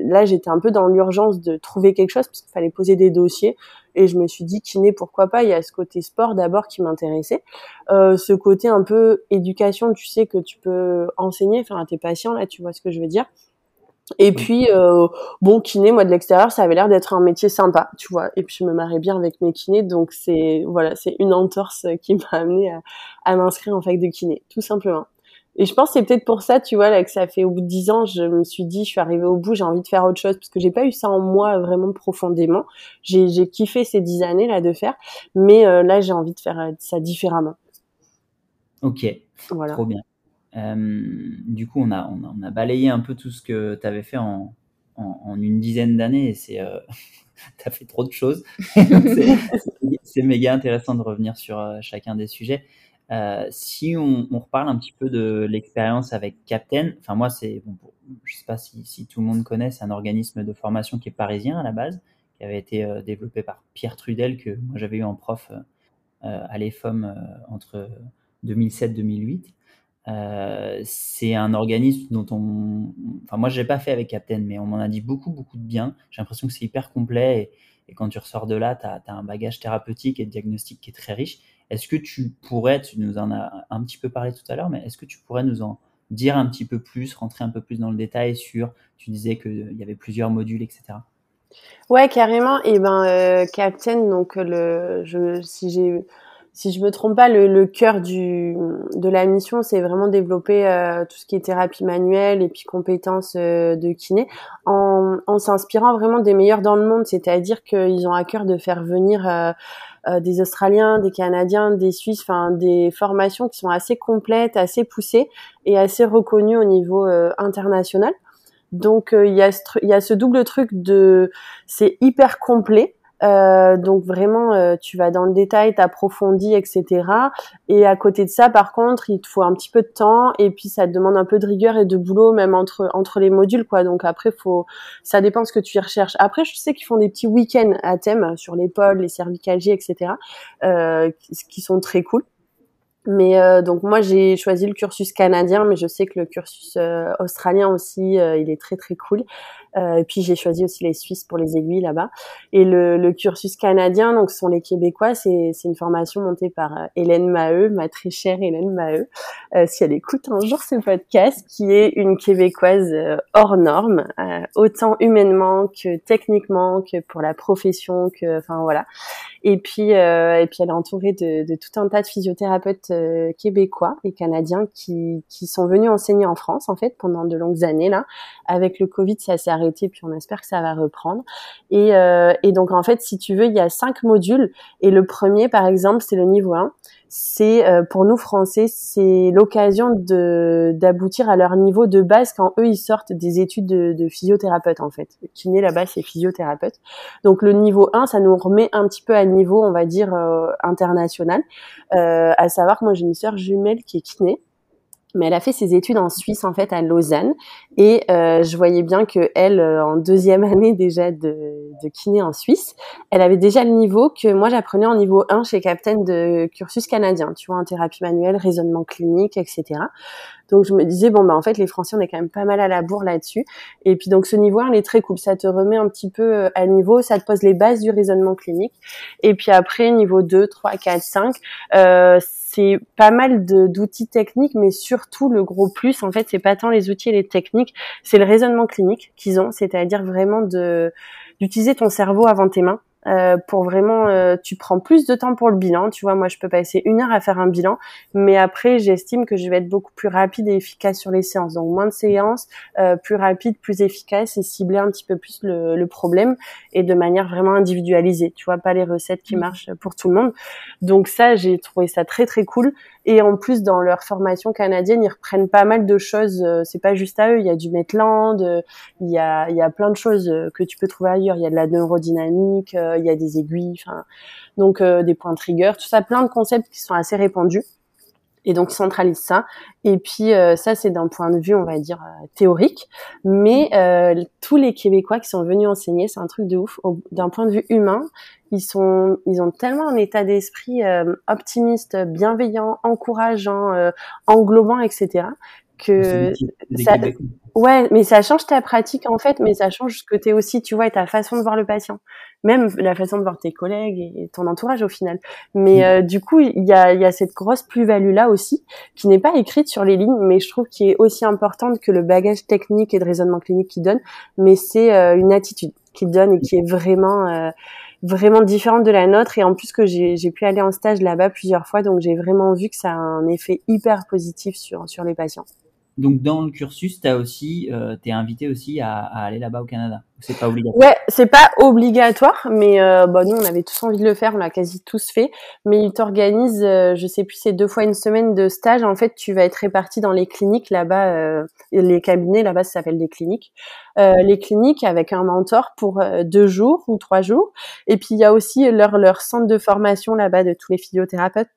là j'étais un peu dans l'urgence de trouver quelque chose parce qu'il fallait poser des dossiers. Et je me suis dit kiné, pourquoi pas Il y a ce côté sport d'abord qui m'intéressait, euh, ce côté un peu éducation. Tu sais que tu peux enseigner, enfin à tes patients là, tu vois ce que je veux dire. Et puis, euh, bon, kiné, moi de l'extérieur, ça avait l'air d'être un métier sympa, tu vois. Et puis, je me marrais bien avec mes kinés, donc c'est voilà, c'est une entorse qui m'a amené à, à m'inscrire en fac de kiné, tout simplement. Et je pense que c'est peut-être pour ça, tu vois, là, que ça fait au bout de dix ans, je me suis dit, je suis arrivée au bout, j'ai envie de faire autre chose, parce que j'ai pas eu ça en moi vraiment profondément. J'ai, j'ai kiffé ces dix années là de faire, mais euh, là, j'ai envie de faire euh, ça différemment. Ok, voilà. trop bien. Euh, du coup, on a, on a, balayé un peu tout ce que tu avais fait en, en, une dizaine d'années et c'est euh, tu as fait trop de choses. c'est méga intéressant de revenir sur chacun des sujets. Euh, si on, reparle un petit peu de l'expérience avec Captain, enfin moi c'est, je sais pas si, tout le monde connaît, c'est un organisme de formation qui est parisien à la base, qui avait été euh, développé par Pierre Trudel que moi j'avais eu en prof à l'EFOM entre 2007-2008. Euh, c'est un organisme dont on, enfin moi je l'ai pas fait avec Captain, mais on m'en a dit beaucoup beaucoup de bien. J'ai l'impression que c'est hyper complet et, quand tu ressors de là, tu as, un bagage thérapeutique et diagnostique qui est très riche. Est-ce que tu pourrais, tu nous en as un petit peu parlé tout à l'heure, mais est-ce que tu pourrais nous en dire un petit peu plus, rentrer un peu plus dans le détail sur, tu disais qu'il y avait plusieurs modules, etc. Ouais, carrément. Et ben, euh, Captain, donc le, je, si j'ai si je me trompe pas, le, le cœur du, de la mission, c'est vraiment développer euh, tout ce qui est thérapie manuelle et puis compétences euh, de kiné, en, en s'inspirant vraiment des meilleurs dans le monde. C'est-à-dire qu'ils ont à cœur de faire venir euh, des Australiens, des Canadiens, des Suisses, enfin des formations qui sont assez complètes, assez poussées et assez reconnues au niveau international. Donc il y, y a ce double truc de c'est hyper complet euh, donc vraiment, euh, tu vas dans le détail, t'approfondis, etc. Et à côté de ça, par contre, il te faut un petit peu de temps et puis ça te demande un peu de rigueur et de boulot même entre entre les modules, quoi. Donc après, faut, ça dépend ce que tu y recherches. Après, je sais qu'ils font des petits week-ends à thème sur l'épaule, les cervicalgies, etc. Euh, qui sont très cool. Mais euh, donc moi j'ai choisi le cursus canadien, mais je sais que le cursus australien aussi, il est très très cool. Euh, et puis j'ai choisi aussi les Suisses pour les aiguilles là-bas. Et le, le, cursus canadien, donc ce sont les Québécois, c'est une formation montée par euh, Hélène Maheu, ma très chère Hélène Maheu, euh, si elle écoute un jour ce podcast, qui est une Québécoise euh, hors norme, autant humainement que techniquement, que pour la profession, que enfin voilà. Et puis et puis elle est entourée de, de, tout un tas de physiothérapeutes québécois et canadiens qui qui sont venus enseigner en France en fait pendant de longues années là. Avec le Covid, ça s'est arrêté puis on espère que ça va reprendre. Et, euh, et donc en fait, si tu veux, il y a cinq modules et le premier, par exemple, c'est le niveau 1. C'est euh, pour nous Français, c'est l'occasion de d'aboutir à leur niveau de base quand eux ils sortent des études de, de physiothérapeute en fait. Kiné là-bas c'est physiothérapeute. Donc le niveau 1, ça nous remet un petit peu à niveau, on va dire euh, international. à savoir que moi j'ai une sœur jumelle qui est kiné mais elle a fait ses études en Suisse en fait à Lausanne et euh, je voyais bien que elle euh, en deuxième année déjà de, de, kiné en Suisse elle avait déjà le niveau que moi j'apprenais en niveau 1 chez Captain de cursus canadien tu vois en thérapie manuelle raisonnement clinique etc donc je me disais bon bah en fait les Français on est quand même pas mal à la bourre là-dessus. Et puis donc ce niveau il est très cool, ça te remet un petit peu euh, à niveau, ça te pose les bases du raisonnement clinique. Et puis après niveau 2, 3, 4, 5, euh, c'est pas mal d'outils techniques, mais surtout le gros plus en fait c'est pas tant les outils et les techniques, c'est le raisonnement clinique qu'ils ont, c'est-à-dire vraiment d'utiliser ton cerveau avant tes mains euh, pour vraiment, euh, tu prends plus de temps pour le bilan. Tu vois, moi, je peux passer une heure à faire un bilan, mais après, j'estime que je vais être beaucoup plus rapide et efficace sur les séances. Donc, moins de séances, euh, plus rapide, plus efficace et cibler un petit peu plus le, le, problème et de manière vraiment individualisée. Tu vois, pas les recettes qui mmh. marchent pour tout le monde. Donc ça, j'ai trouvé ça très très cool. Et en plus, dans leur formation canadienne, ils reprennent pas mal de choses. Euh, c'est pas juste à eux. Il y a du Maitland, euh, il y a, il y a plein de choses que tu peux trouver ailleurs. Il y a de la neurodynamique, il y a des aiguilles, enfin, donc des points trigger, tout ça, plein de concepts qui sont assez répandus et donc centralise ça. Et puis euh, ça, c'est d'un point de vue, on va dire euh, théorique, mais euh, tous les Québécois qui sont venus enseigner, c'est un truc de ouf. D'un point de vue humain, ils sont, ils ont tellement un état d'esprit optimiste, bienveillant, encourageant, englobant, etc. que ça, Ouais, mais ça change ta pratique en fait, mais ça change ce que tu es aussi, tu vois, et ta façon de voir le patient. Même la façon de voir tes collègues et ton entourage au final. Mais mm. euh, du coup, il y a, y a cette grosse plus-value là aussi, qui n'est pas écrite sur les lignes, mais je trouve qui est aussi importante que le bagage technique et de raisonnement clinique qu'il donne. Mais c'est euh, une attitude qu'il donne et qui est vraiment... Euh, vraiment différente de la nôtre et en plus que j'ai pu aller en stage là-bas plusieurs fois donc j'ai vraiment vu que ça a un effet hyper positif sur sur les patients. Donc dans le cursus, tu aussi, euh, t'es invité aussi à, à aller là-bas au Canada. C'est pas obligatoire. Ouais, c'est pas obligatoire, mais euh, bah, nous on avait tous envie de le faire, on l'a quasi tous fait. Mais ils t'organisent, euh, je sais plus, c'est deux fois une semaine de stage. En fait, tu vas être réparti dans les cliniques là-bas, euh, les cabinets là-bas, ça s'appelle des cliniques. Euh, les cliniques avec un mentor pour deux jours ou trois jours. Et puis il y a aussi leur leur centre de formation là-bas de tous les physiothérapeutes.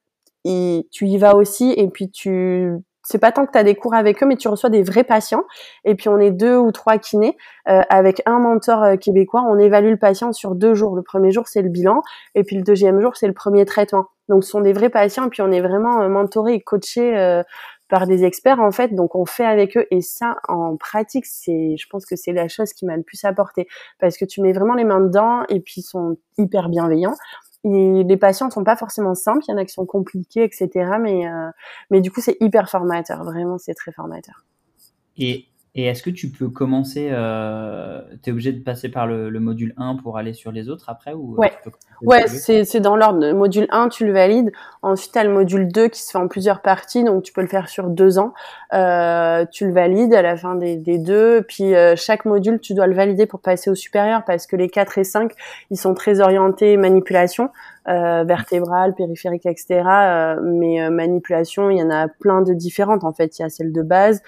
Et tu y vas aussi, et puis tu c'est pas tant que tu as des cours avec eux, mais tu reçois des vrais patients. Et puis on est deux ou trois kinés euh, avec un mentor euh, québécois. On évalue le patient sur deux jours. Le premier jour c'est le bilan, et puis le deuxième jour c'est le premier traitement. Donc ce sont des vrais patients, et puis on est vraiment euh, mentoré et coaché par des experts en fait. Donc on fait avec eux, et ça en pratique, c'est, je pense que c'est la chose qui m'a le plus apporté parce que tu mets vraiment les mains dedans, et puis ils sont hyper bienveillants les patients sont pas forcément simples, il y en a qui sont compliqués, etc. Mais, euh, mais du coup, c'est hyper formateur. Vraiment, c'est très formateur. Et et est-ce que tu peux commencer, euh, tu es obligé de passer par le, le, module 1 pour aller sur les autres après ou Ouais, ouais c'est dans l'ordre. Le module 1, tu le valides. Ensuite, tu as le module 2 qui se fait en plusieurs parties, donc tu peux le faire sur deux ans. Euh, tu le valides à la fin des, des deux. Puis euh, chaque module, tu dois le valider pour passer au supérieur parce que les 4 et 5, ils sont très orientés manipulation. Euh, vertébrale, périphérique, etc. Euh, mais euh, manipulation, il y en a plein de différentes. En fait, il y a celle de base,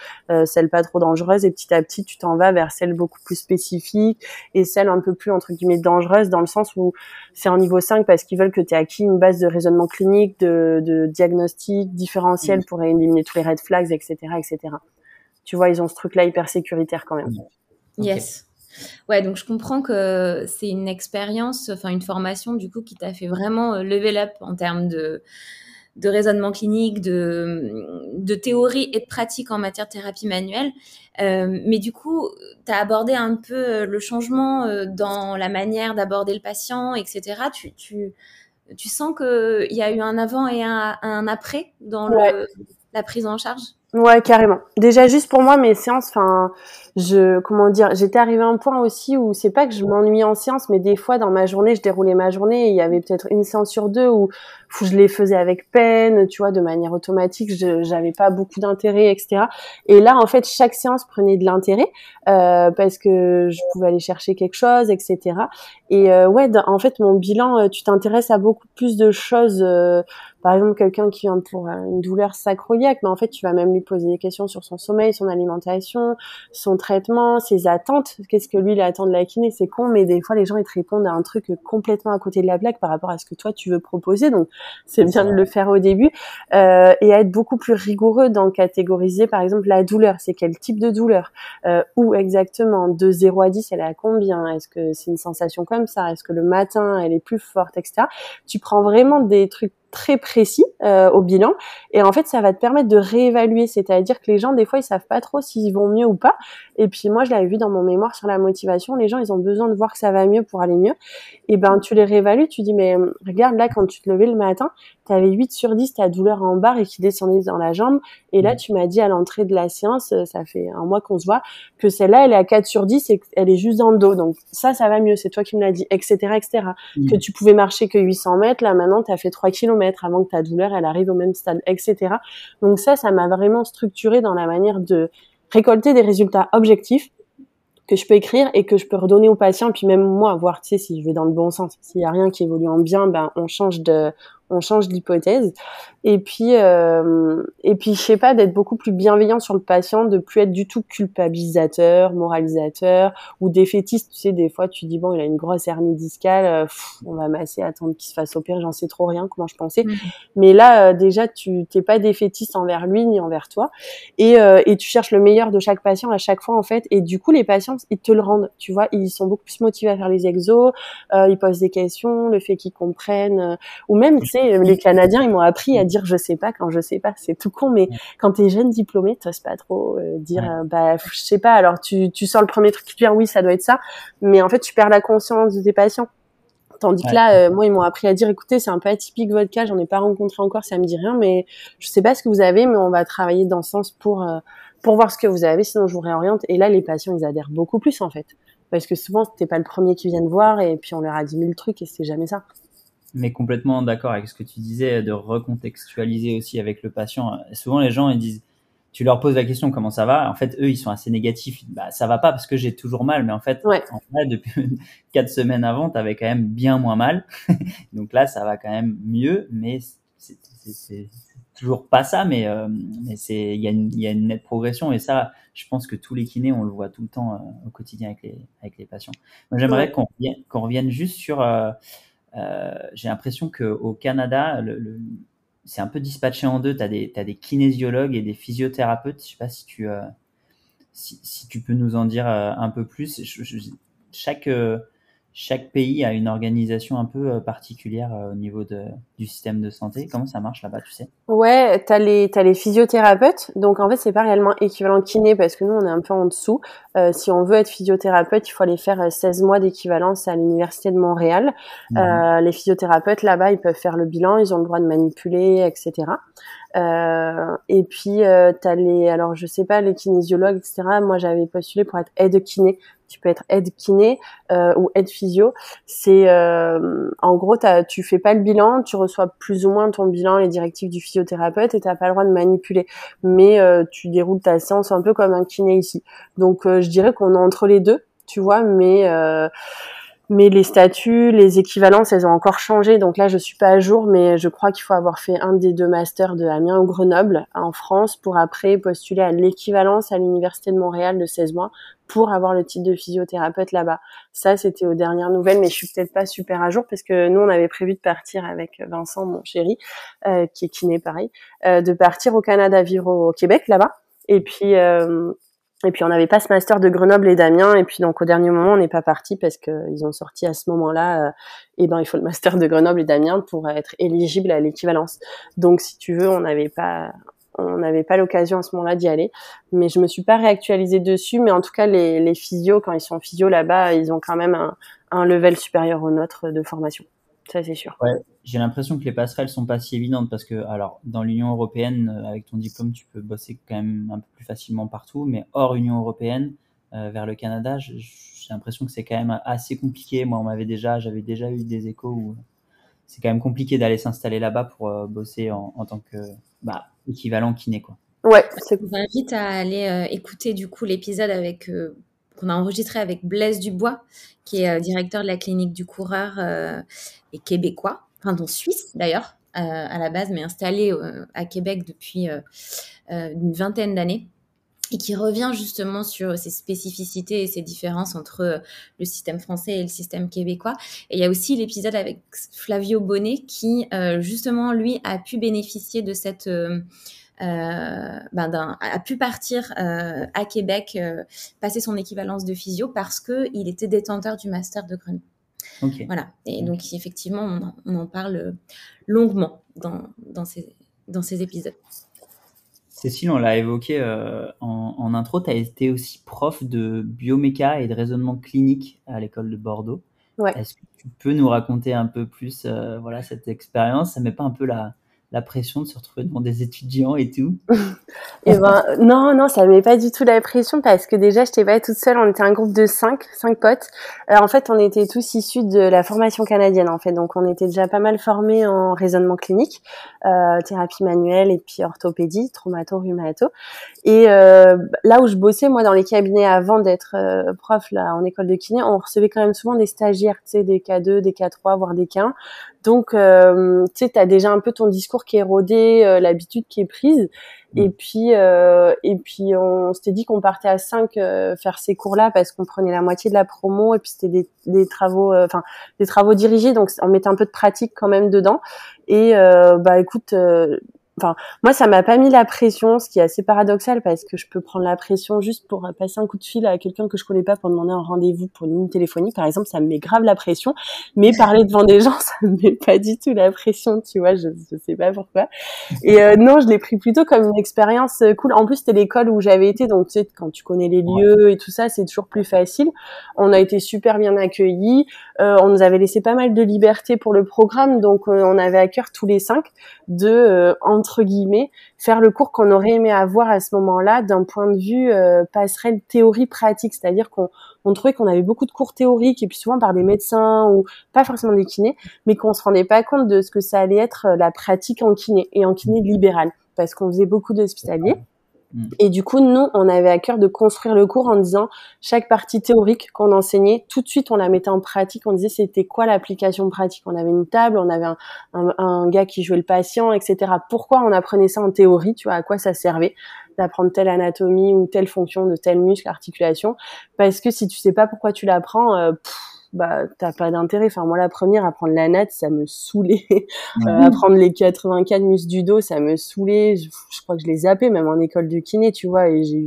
celle pas trop dangereuse, et petit à petit, tu t'en vas vers celle beaucoup plus spécifique et celle un peu plus entre guillemets dangereuse dans le sens où c'est en niveau 5 parce qu'ils veulent que tu aies acquis une base de raisonnement clinique, de, de diagnostic différentiel pour éliminer tous les red flags, etc., etc. Tu vois, ils ont ce truc-là hyper sécuritaire quand même. Yes. Ouais, donc je comprends que c'est une expérience, enfin une formation du coup qui t'a fait vraiment euh, level up en termes de, de raisonnement clinique, de, de théorie et de pratique en matière de thérapie manuelle. Euh, mais du coup, tu as abordé un peu euh, le changement dans la manière d'aborder le patient, etc. Tu, tu, tu sens qu'il y a eu un avant et un, un après dans le, la prise en charge? Ouais, carrément. Déjà juste pour moi mes séances, enfin, je comment dire, j'étais arrivée à un point aussi où c'est pas que je m'ennuie en séance, mais des fois dans ma journée, je déroulais ma journée et il y avait peut-être une séance sur deux où, où je les faisais avec peine, tu vois, de manière automatique, je j'avais pas beaucoup d'intérêt, etc. Et là, en fait, chaque séance prenait de l'intérêt euh, parce que je pouvais aller chercher quelque chose, etc. Et euh, ouais, en fait, mon bilan, euh, tu t'intéresses à beaucoup plus de choses. Euh, par exemple, quelqu'un qui vient pour une douleur sacroiliaque, mais en fait, tu vas même lui poser des questions sur son sommeil, son alimentation, son traitement, ses attentes. Qu'est-ce que lui, il attend de la kiné? C'est con, mais des fois, les gens, ils te répondent à un truc complètement à côté de la blague par rapport à ce que toi, tu veux proposer. Donc, c'est bien de le faire au début. Euh, et être beaucoup plus rigoureux dans catégoriser, par exemple, la douleur. C'est quel type de douleur? Euh, Où exactement? De 0 à 10, elle est à combien? Est-ce que c'est une sensation comme ça? Est-ce que le matin, elle est plus forte, etc. Tu prends vraiment des trucs très précis euh, au bilan. Et en fait ça va te permettre de réévaluer. C'est-à-dire que les gens des fois ils savent pas trop s'ils vont mieux ou pas. Et puis moi je l'avais vu dans mon mémoire sur la motivation. Les gens ils ont besoin de voir que ça va mieux pour aller mieux. Et ben tu les réévalues. Tu dis mais regarde là quand tu te levais le matin tu avais 8 sur 10 ta douleur en barre et qui descendait dans la jambe. Et là tu m'as dit à l'entrée de la séance euh, ça fait un mois qu'on se voit que celle-là elle est à 4 sur 10 et qu'elle est juste dans le dos. Donc ça ça va mieux. C'est toi qui me l'as dit etc etc que tu pouvais marcher que 800 mètres là maintenant tu as fait 3 km avant que ta douleur elle arrive au même stade, etc. Donc ça, ça m'a vraiment structuré dans la manière de récolter des résultats objectifs que je peux écrire et que je peux redonner aux patients, puis même moi, voir tu sais, si je vais dans le bon sens. S'il y a rien qui évolue en bien, ben on change de on change d'hypothèse. Et puis, euh, et puis, je sais pas, d'être beaucoup plus bienveillant sur le patient, de plus être du tout culpabilisateur, moralisateur ou défaitiste. Tu sais, des fois, tu dis bon, il a une grosse hernie discale, euh, on va masser, attendre qu'il se fasse opérer, j'en sais trop rien, comment je pensais. Mmh. Mais là, euh, déjà, tu t'es pas défaitiste envers lui ni envers toi, et, euh, et tu cherches le meilleur de chaque patient à chaque fois en fait. Et du coup, les patients, ils te le rendent. Tu vois, ils sont beaucoup plus motivés à faire les exos, ils posent des questions, le fait qu'ils comprennent, ou même, tu sais, les Canadiens, ils m'ont appris à dire je sais pas quand je sais pas. C'est tout con, mais quand t'es jeune diplômé, t'oses pas trop euh, dire euh, bah je sais pas. Alors tu tu sors le premier truc, tu dis oui ça doit être ça, mais en fait tu perds la conscience de tes patients. Tandis que là, euh, moi, ils m'ont appris à dire, écoutez, c'est un peu atypique votre cas, j'en ai pas rencontré encore, ça me dit rien, mais je sais pas ce que vous avez, mais on va travailler dans ce sens pour pour voir ce que vous avez, sinon je vous réoriente. Et là, les patients, ils adhèrent beaucoup plus en fait, parce que souvent, t'es pas le premier qui vient voir, et puis on leur a dit mille trucs, et c'est jamais ça mais complètement d'accord avec ce que tu disais, de recontextualiser aussi avec le patient. Souvent, les gens, ils disent, tu leur poses la question comment ça va? En fait, eux, ils sont assez négatifs. Bah, ça va pas parce que j'ai toujours mal. Mais en fait, en vrai, depuis quatre semaines avant, tu avais quand même bien moins mal. Donc là, ça va quand même mieux, mais c'est toujours pas ça. Mais, euh, mais c'est, il y, a une, y a une nette progression. Et ça, je pense que tous les kinés, on le voit tout le temps euh, au quotidien avec les, avec les patients. Moi, j'aimerais qu'on revienne, qu'on revienne juste sur, euh, j'ai l'impression qu'au Canada, c'est un peu dispatché en deux. Tu as des, kinésiologues et des physiothérapeutes. Je sais pas si tu, euh, si, tu peux nous en dire euh, un peu plus. chaque, chaque pays a une organisation un peu euh, particulière euh, au niveau de, du système de santé. Comment ça marche là-bas, tu sais? Ouais, t'as les t'as les physiothérapeutes. Donc en fait, c'est pas réellement équivalent kiné parce que nous on est un peu en dessous. Euh, si on veut être physiothérapeute, il faut aller faire 16 mois d'équivalence à l'université de Montréal. Mhm. Euh, les physiothérapeutes là-bas, ils peuvent faire le bilan, ils ont le droit de manipuler, etc. Euh, et puis euh, t'as les, alors je sais pas les kinésiologues, etc. Moi j'avais postulé pour être aide kiné. Tu peux être aide kiné euh, ou aide physio. C'est euh, en gros tu fais pas le bilan, tu reçois plus ou moins ton bilan, les directives du physiothérapeute et t'as pas le droit de manipuler. Mais euh, tu déroules ta séance un peu comme un kiné ici. Donc je dirais qu'on est entre les deux, tu vois, mais mais les statuts, les équivalences, elles ont encore changé. Donc là, je suis pas à jour, mais je crois qu'il faut avoir fait un des deux masters de Amiens ou Grenoble en France pour après postuler à l'équivalence à l'université de Montréal de 16 mois pour avoir le titre de physiothérapeute là-bas. Ça, c'était aux dernières nouvelles, mais je suis peut-être pas super à jour parce que nous, on avait prévu de partir avec Vincent, mon chéri, euh, qui est kiné pareil, euh, de partir au Canada vivre au Québec là-bas. Et puis euh, et puis on n'avait pas ce master de Grenoble et d'Amiens. Et puis donc au dernier moment, on n'est pas parti parce qu'ils ont sorti à ce moment-là. Euh, et ben il faut le master de Grenoble et d'Amiens pour être éligible à l'équivalence. Donc si tu veux, on n'avait pas on n'avait pas l'occasion à ce moment-là d'y aller, mais je me suis pas réactualisée dessus. Mais en tout cas, les, les physios, quand ils sont physios là-bas, ils ont quand même un, un level supérieur au nôtre de formation. Ça, c'est sûr. Ouais, j'ai l'impression que les passerelles sont pas si évidentes parce que, alors, dans l'Union européenne, euh, avec ton diplôme, tu peux bosser quand même un peu plus facilement partout, mais hors Union européenne, euh, vers le Canada, j'ai l'impression que c'est quand même assez compliqué. Moi, on m'avait déjà, j'avais déjà eu des échos où c'est quand même compliqué d'aller s'installer là-bas pour euh, bosser en, en, tant que bah, équivalent kiné, quoi. Ouais, je vous invite à aller écouter du coup l'épisode avec qu'on a enregistré avec Blaise Dubois, qui est euh, directeur de la clinique du coureur euh, et québécois, enfin dont suisse d'ailleurs euh, à la base, mais installé à Québec depuis une vingtaine d'années et qui revient justement sur ces spécificités et ces différences entre le système français et le système québécois. Et il y a aussi l'épisode avec Flavio Bonnet qui, justement, lui, a pu bénéficier de cette euh, ben a pu partir euh, à Québec, euh, passer son équivalence de physio parce qu'il était détenteur du master de Grenoble. Voilà. Et donc, effectivement, on, en parle longuement dans, dans, ces, dans ces épisodes. Cécile, on l'a évoqué en, en, intro, tu as été aussi prof de bioméca et de raisonnement clinique à l'école de Bordeaux. Ouais. Est-ce que tu peux nous raconter un peu plus voilà, cette expérience? Ça met pas un peu la, la pression de se retrouver devant des étudiants et tout eh ben non, non, ça met pas du tout la pression parce que déjà, je n'étais pas toute seule. On était un groupe de cinq, cinq potes. Euh, en fait, on était tous issus de la formation canadienne, en fait. Donc, on était déjà pas mal formés en raisonnement clinique, euh, thérapie manuelle et puis orthopédie, traumato, rhumato. Et euh, là où je bossais, moi, dans les cabinets avant d'être euh, prof là en école de kiné, on recevait quand même souvent des stagiaires, tu sais, des K2, des K3, voire des K1. Donc, euh, tu sais, t'as déjà un peu ton discours qui est rodé, euh, l'habitude qui est prise. Et Mm. puis, euh, et puis, on s'était dit qu'on partait à 5 faire ces cours-là parce qu'on prenait la moitié de la promo et puis c'était des, des travaux, euh, enfin, des travaux dirigés, donc on mettait un peu de pratique quand même dedans. Et euh, bah, écoute. Euh, Enfin, moi, ça m'a pas mis la pression, ce qui est assez paradoxal parce que je peux prendre la pression juste pour passer un coup de fil à quelqu'un que je connais pas pour demander un rendez-vous pour une ligne téléphonique, par exemple, ça me met grave la pression. Mais parler devant des gens, ça me met pas du tout la pression, tu vois, je, je sais pas pourquoi. Et euh, non, je l'ai pris plutôt comme une expérience euh, cool. En plus, c'était l'école où j'avais été, donc tu sais, quand tu connais les lieux et tout ça, c'est toujours plus facile. On a été super bien accueillis. Euh, on nous avait laissé pas mal de liberté pour le programme, donc euh, on avait à cœur tous les cinq de euh, faire le cours qu'on aurait aimé avoir à ce moment-là d'un point de vue euh, passerelle théorie pratique, c'est-à-dire qu'on on trouvait qu'on avait beaucoup de cours théoriques et puis souvent par des médecins ou pas forcément des kinés, mais qu'on se rendait pas compte de ce que ça allait être euh, la pratique en kiné et en kiné libérale parce qu'on faisait beaucoup d'hospitaliers. Mm. Et du coup, nous, on avait à cœur de construire le cours en disant chaque partie théorique qu'on enseignait, tout de suite, on la mettait en pratique. On disait c'était quoi l'application pratique? On avait une table, on avait un, gars qui jouait le patient, etc. Pourquoi on apprenait ça en théorie? Tu vois à quoi ça servait d'apprendre telle anatomie ou telle fonction de tel muscle, articulation? Parce que si tu sais pas pourquoi tu l'apprends, euh, bah t'as pas d'intérêt. Enfin moi la première apprendre la natte ça me saoulait. Euh, apprendre les 84 muscles du dos ça me saoulait. Je, je crois que je les zappais même en école de kiné tu vois et j'ai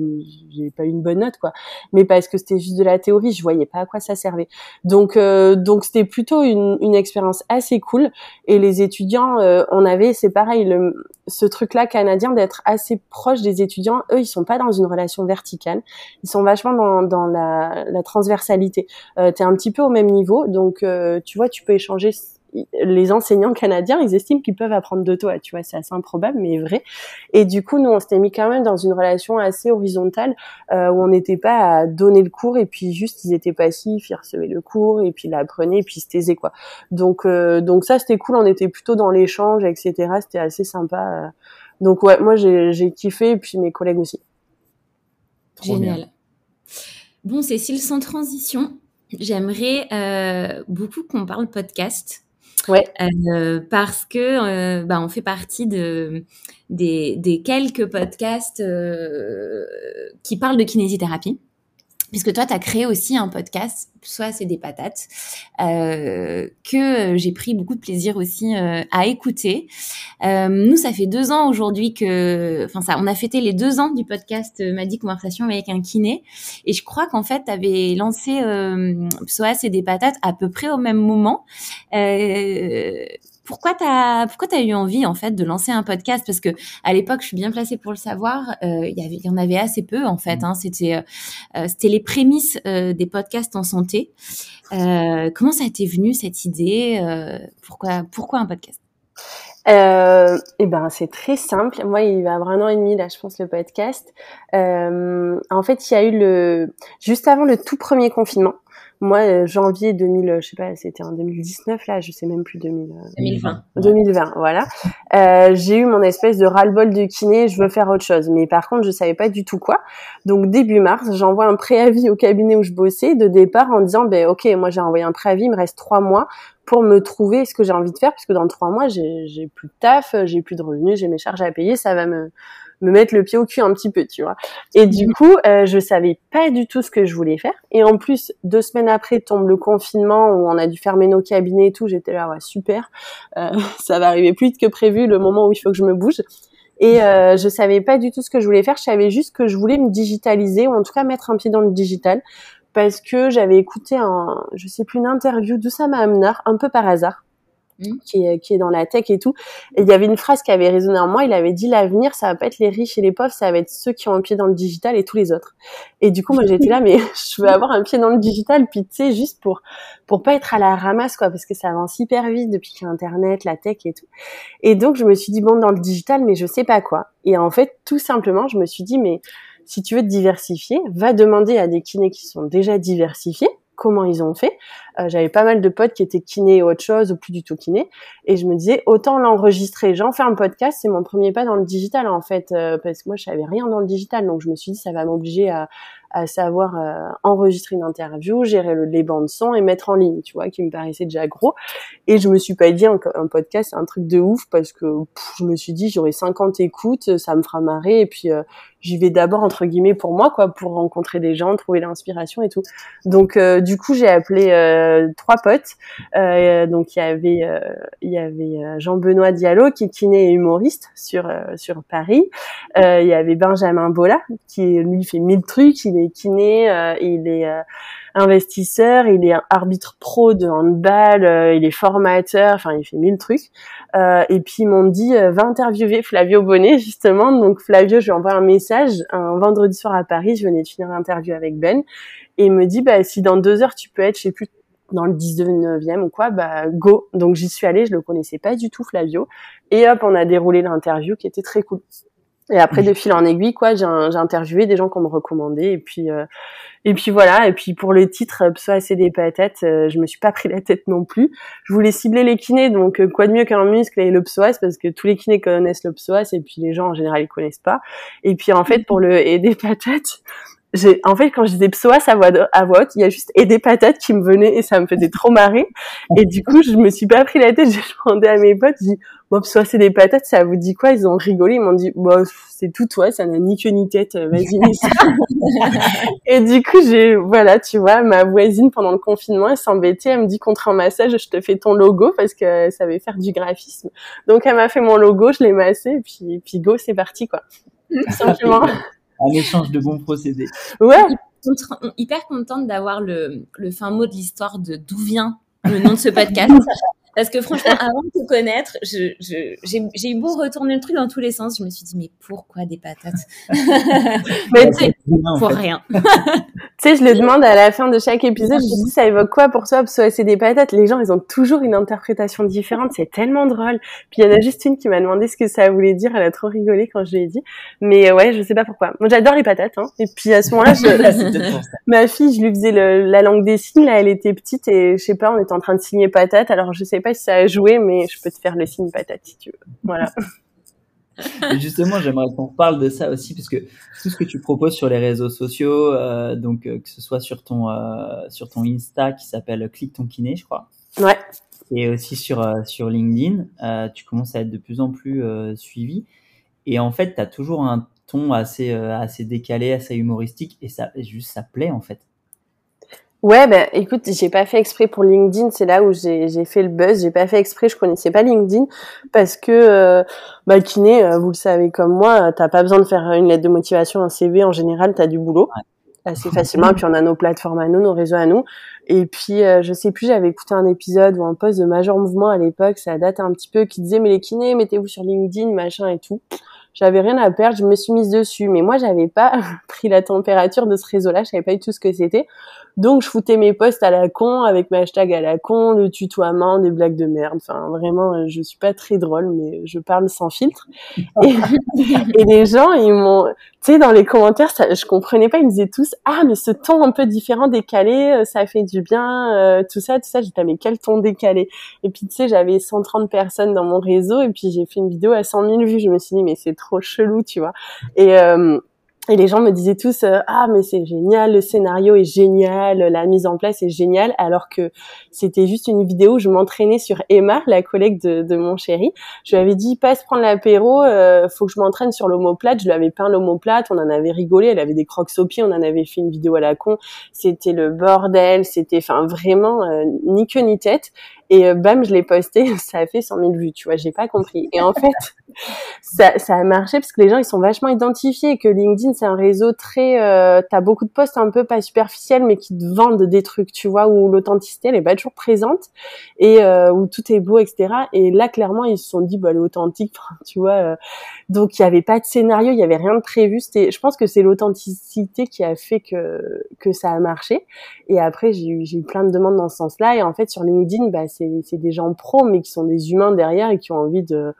j'ai pas eu une bonne note quoi. Mais parce que c'était juste de la théorie je voyais pas à quoi ça servait. Donc euh, donc c'était plutôt une, une expérience assez cool et les étudiants euh, on avait c'est pareil le, ce truc là canadien d'être assez proche des étudiants eux ils sont pas dans une relation verticale ils sont vachement dans, dans la, la transversalité euh, tu es un petit peu au même niveau. Donc, euh, tu vois, tu peux échanger. Les enseignants canadiens, ils estiment qu'ils peuvent apprendre de toi. Tu vois, c'est assez improbable, mais vrai. Et du coup, nous, on s'était mis quand même dans une relation assez horizontale euh, où on n'était pas à donner le cours et puis juste ils étaient passifs, ils recevaient le cours et puis ils l'apprenaient et puis ils se taisaient quoi. Donc, euh, donc ça, c'était cool. On était plutôt dans l'échange, etc. C'était assez sympa. euh. Donc ouais, moi j'ai j'ai kiffé et puis mes collègues aussi. Trop bien. Génial. Bon, Cécile, sans transition, j'aimerais euh, beaucoup qu'on parle podcast. Ouais. Euh, parce que euh, bah, on fait partie de, des, quelques podcasts euh, qui parlent de kinésithérapie. Puisque toi, tu as créé aussi un podcast, soit c'est des patates, euh, que j'ai pris beaucoup de plaisir aussi euh, à écouter. Euh, nous, ça fait deux ans aujourd'hui que, enfin ça, on a fêté les deux ans du podcast euh, M'a dit conversation avec un kiné, et je crois qu'en fait, tu avais lancé euh, Psoas et des patates à peu près au même moment. Euh, pourquoi t'as pourquoi t'as eu envie en fait de lancer un podcast? Parce que à l'époque, je suis bien placée pour le savoir. euh, Il y avait, il y en avait assez peu en fait. Hein, c'était euh, c'était les prémices euh, des podcasts en santé. Euh, comment ça t'est venu cette idée euh, Pourquoi pourquoi un podcast? Euh, eh ben, c'est très simple. Moi, il va y avoir un an et demi, là, je pense, le podcast. Euh, en fait, il y a eu le, juste avant le tout premier confinement. Moi, euh, janvier 2000, je sais pas, c'était en 2019, là, je sais même plus, 2000, euh, 2020. 2020, voilà. Euh, j'ai eu mon espèce de ras-le-bol de kiné, je veux faire autre chose. Mais par contre, je savais pas du tout quoi. Donc début mars, j'envoie un préavis au cabinet où je bossais de départ en disant, ben ok, moi j'ai envoyé un préavis, il me reste trois mois pour me trouver ce que j'ai envie de faire, puisque dans trois mois, j'ai j'ai plus de taf, j'ai plus de revenus, j'ai mes charges à payer, ça va me me mettre le pied au cul un petit peu, tu vois. Et du coup, euh, je savais pas du tout ce que je voulais faire. Et en plus, deux semaines après tombe le confinement où on a dû fermer nos cabinets et tout. J'étais là, ouais, super. Euh, ça va arriver plus vite que prévu le moment où il faut que je me bouge. Et euh, je savais pas du tout ce que je voulais faire. Je savais juste que je voulais me digitaliser ou en tout cas mettre un pied dans le digital parce que j'avais écouté un, je sais plus, une interview d'Oussama Amnar un peu par hasard. Mhm. Qui est, qui est dans la tech et tout. Et il y avait une phrase qui avait résonné en moi. Il avait dit l'avenir, ça va pas être les riches et les pauvres, ça va être ceux qui ont un pied dans le digital et tous les autres. Et du coup, moi, j'étais là, mais je veux avoir un pied dans le digital, puis tu sais, juste pour pour pas être à la ramasse, quoi, parce que ça avance hyper vite depuis qu'il y a Internet, la tech et tout. Et donc, je me suis dit bon, dans le digital, mais je sais pas quoi. Et en fait, tout simplement, je me suis dit, mais si tu veux te diversifier, va demander à des kinés qui sont déjà diversifiés comment ils ont fait. Euh, J'avais pas mal de potes qui étaient kinés et autre chose ou plus du tout kinés. Et je me disais, autant l'enregistrer. J'en fais un podcast, c'est mon premier pas dans le digital en fait, euh, parce que moi je savais rien dans le digital. Donc je me suis dit, ça va m'obliger à, à savoir euh, enregistrer une interview, gérer le, les bandes son et mettre en ligne, tu vois, qui me paraissait déjà gros. Et je me suis pas dit un, podcast c'est un truc de ouf parce que je me suis dit j'aurai 50 écoutes, ça me fera marrer et puis euh, j'y vais d'abord entre guillemets pour moi quoi, pour rencontrer des gens, trouver l'inspiration et tout. Donc euh, du coup j'ai appelé trois potes. donc il y avait il y avait Jean-Benoît Diallo qui est kiné et humoriste sur sur Paris. il y avait Benjamin Bola qui lui fait mille trucs, kiné, il est investisseur, il est arbitre pro de handball, euh, il est formateur, enfin il fait mille trucs. Euh, et puis ils m'ont dit euh, va interviewer Flavio Bonnet justement. Donc Flavio, je lui envoie un message un vendredi soir à Paris. Je venais de finir l'interview avec Ben et il me dit bah si dans deux heures tu peux être, je sais plus dans le 19e ou quoi, bah go. Donc j'y suis allée, je le connaissais pas du tout Flavio. Et hop, on a déroulé l'interview qui était très cool. Et après, de fil en aiguille, quoi, j'ai interviewé des gens qu'on me recommandait. Et puis, euh, et puis voilà. Et puis pour le titre, psoas et des patates, euh, je me suis pas pris la tête non plus. Je voulais cibler les kinés, donc euh, quoi de mieux qu'un muscle et le psoas, parce que tous les kinés connaissent le psoas, et puis les gens en général ils connaissent pas. Et puis en fait, pour le et des patates, j'ai en fait quand je disais psoas à voix à voix haute, il y a juste et des patates qui me venaient et ça me faisait trop marrer. Et du coup je me suis pas pris la tête j'ai demandé à mes potes j'ai dit bon psoas c'est des patates ça vous dit quoi? Ils ont rigolé ils m'ont dit bon c'est tout toi ça n'a ni queue ni tête vas-y et du coup j'ai voilà tu vois ma voisine pendant le confinement elle s'embêtait elle me dit contre un massage je te fais ton logo parce que ça savait faire du graphisme donc elle m'a fait mon logo je l'ai massé et puis puis go c'est parti quoi. Simplement un échange de bons procédés. Ouais. Hyper contente d'avoir le, le fin mot de l'histoire de d'où vient le nom de ce podcast. Parce que franchement, avant de te connaître, j'ai je, eu beau retourner le truc dans tous les sens, je me suis dit, mais pourquoi des patates? Mais tu sais, pour rien. tu sais, je le demande à la fin de chaque épisode, je dis, ça évoque quoi pour toi c'est des patates? Les gens, ils ont toujours une interprétation différente, c'est tellement drôle. Puis il y en a juste une qui m'a demandé ce que ça voulait dire, elle a trop rigolé quand je lui ai dit. Mais ouais, je sais pas pourquoi. Moi, j'adore les patates. Hein. Et puis à ce moment-là, je... ma fille, je lui faisais le, la langue des signes, là, elle était petite et je sais pas, on était en train de signer patate, alors je sais pas si ça a joué, mais je peux te faire le signe patate si tu veux. Voilà. Et justement, j'aimerais qu'on parle de ça aussi, parce que tout ce que tu proposes sur les réseaux sociaux, euh, donc euh, que ce soit sur ton euh, sur ton Insta qui s'appelle Click ton kiné, je crois. Ouais. Et aussi sur sur LinkedIn, tu commences à être de plus en plus suivi. Et en fait, tu as toujours un ton assez assez décalé, assez humoristique, et ça juste ça plaît en fait. Ouais, ben écoute, j'ai pas fait exprès pour LinkedIn, c'est là où j'ai fait le buzz. J'ai pas fait exprès, je connaissais pas LinkedIn parce que euh, bah kiné, euh, vous le savez comme moi, t'as pas besoin de faire une lettre de motivation, un CV. En général, t'as du boulot assez facilement. puis on a nos plateformes à nous, nos réseaux à nous. Et puis euh, je sais plus, j'avais écouté un épisode ou un post de Major Mouvement à l'époque, ça date un petit peu, qui disait mais les kinés, mettez-vous sur LinkedIn, machin et tout j'avais rien à perdre, je me suis mise dessus. Mais moi, j'avais pas pris la température de ce réseau-là, je savais pas du tout ce que c'était. Donc, je foutais mes posts à la con, avec mes hashtags à la con, le tutoiement, des blagues de merde. Enfin, vraiment, je suis pas très drôle, mais je parle sans filtre. Et, et les gens, ils m'ont, tu sais, dans les commentaires, ça, je comprenais pas, ils me disaient tous, ah, mais ce ton un peu différent, décalé, euh, ça fait du bien, euh, tout ça, tout ça. J'étais, mais quel ton décalé? Et puis, tu sais, j'avais 130 personnes dans mon réseau, et puis j'ai fait une vidéo à 100 000 vues. Je me suis dit, mais c'est trop chelou, tu vois. Et, euh, et les gens me disaient tous euh, ah mais c'est génial, le scénario est génial, la mise en place est géniale, alors que c'était juste une vidéo où je m'entraînais sur Emma, la collègue de, de, mon chéri. Je lui avais dit passe prendre l'apéro, euh, faut que je m'entraîne sur l'omoplate. Je lui avais peint l'omoplate, on en avait rigolé, elle avait des crocs au pied, on en avait fait une vidéo à la con. C'était le bordel, c'était enfin vraiment euh, ni queue ni tête. Et euh, bam, je l'ai posté, ça a fait 100 000 vues, tu vois, j'ai pas compris. Et en fait, ça, a marché parce que les gens, ils sont vachement identifiés que LinkedIn, c'est un réseau très... Euh, T'as beaucoup de posts un peu pas superficiels, mais qui te vendent des trucs, tu vois, où l'authenticité, elle est pas toujours présente et euh, où tout est beau, etc. Et là, clairement, ils se sont dit, bah, elle tu vois. Euh. donc, il y avait pas de scénario, il y avait rien de prévu. C'était, je pense que c'est l'authenticité qui a fait que que ça a marché. Et après, j'ai eu, eu plein de demandes dans ce sens-là. Et en fait, sur LinkedIn, bah, c'est des gens pros, mais qui sont des humains derrière et qui ont envie de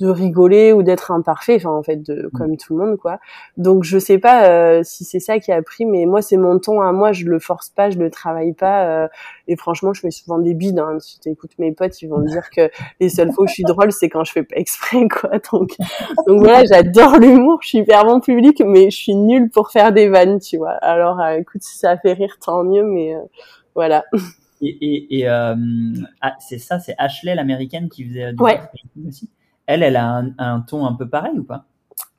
de rigoler ou d'être imparfait, enfin en fait de comme tout le monde quoi. Donc je sais pas euh, si c'est ça qui a pris, mais moi c'est mon ton à moi, je le force pas, je le travaille pas. Euh, et franchement, je fais souvent des bides. Hein. Si t'écoutes mes potes, ils vont me dire que les seules fois où je suis drôle, c'est quand je fais pas exprès quoi. Donc donc voilà, j'adore l'humour, je suis hyper bon public, mais je suis nulle pour faire des vannes, tu vois. Alors écoute, si ça fait rire, tant mieux, mais voilà. Et, et, et euh, ah, c'est ça, c'est Ashley l'américaine qui faisait du ouais. aussi. Elle, elle a un, un, ton un peu pareil ou pas?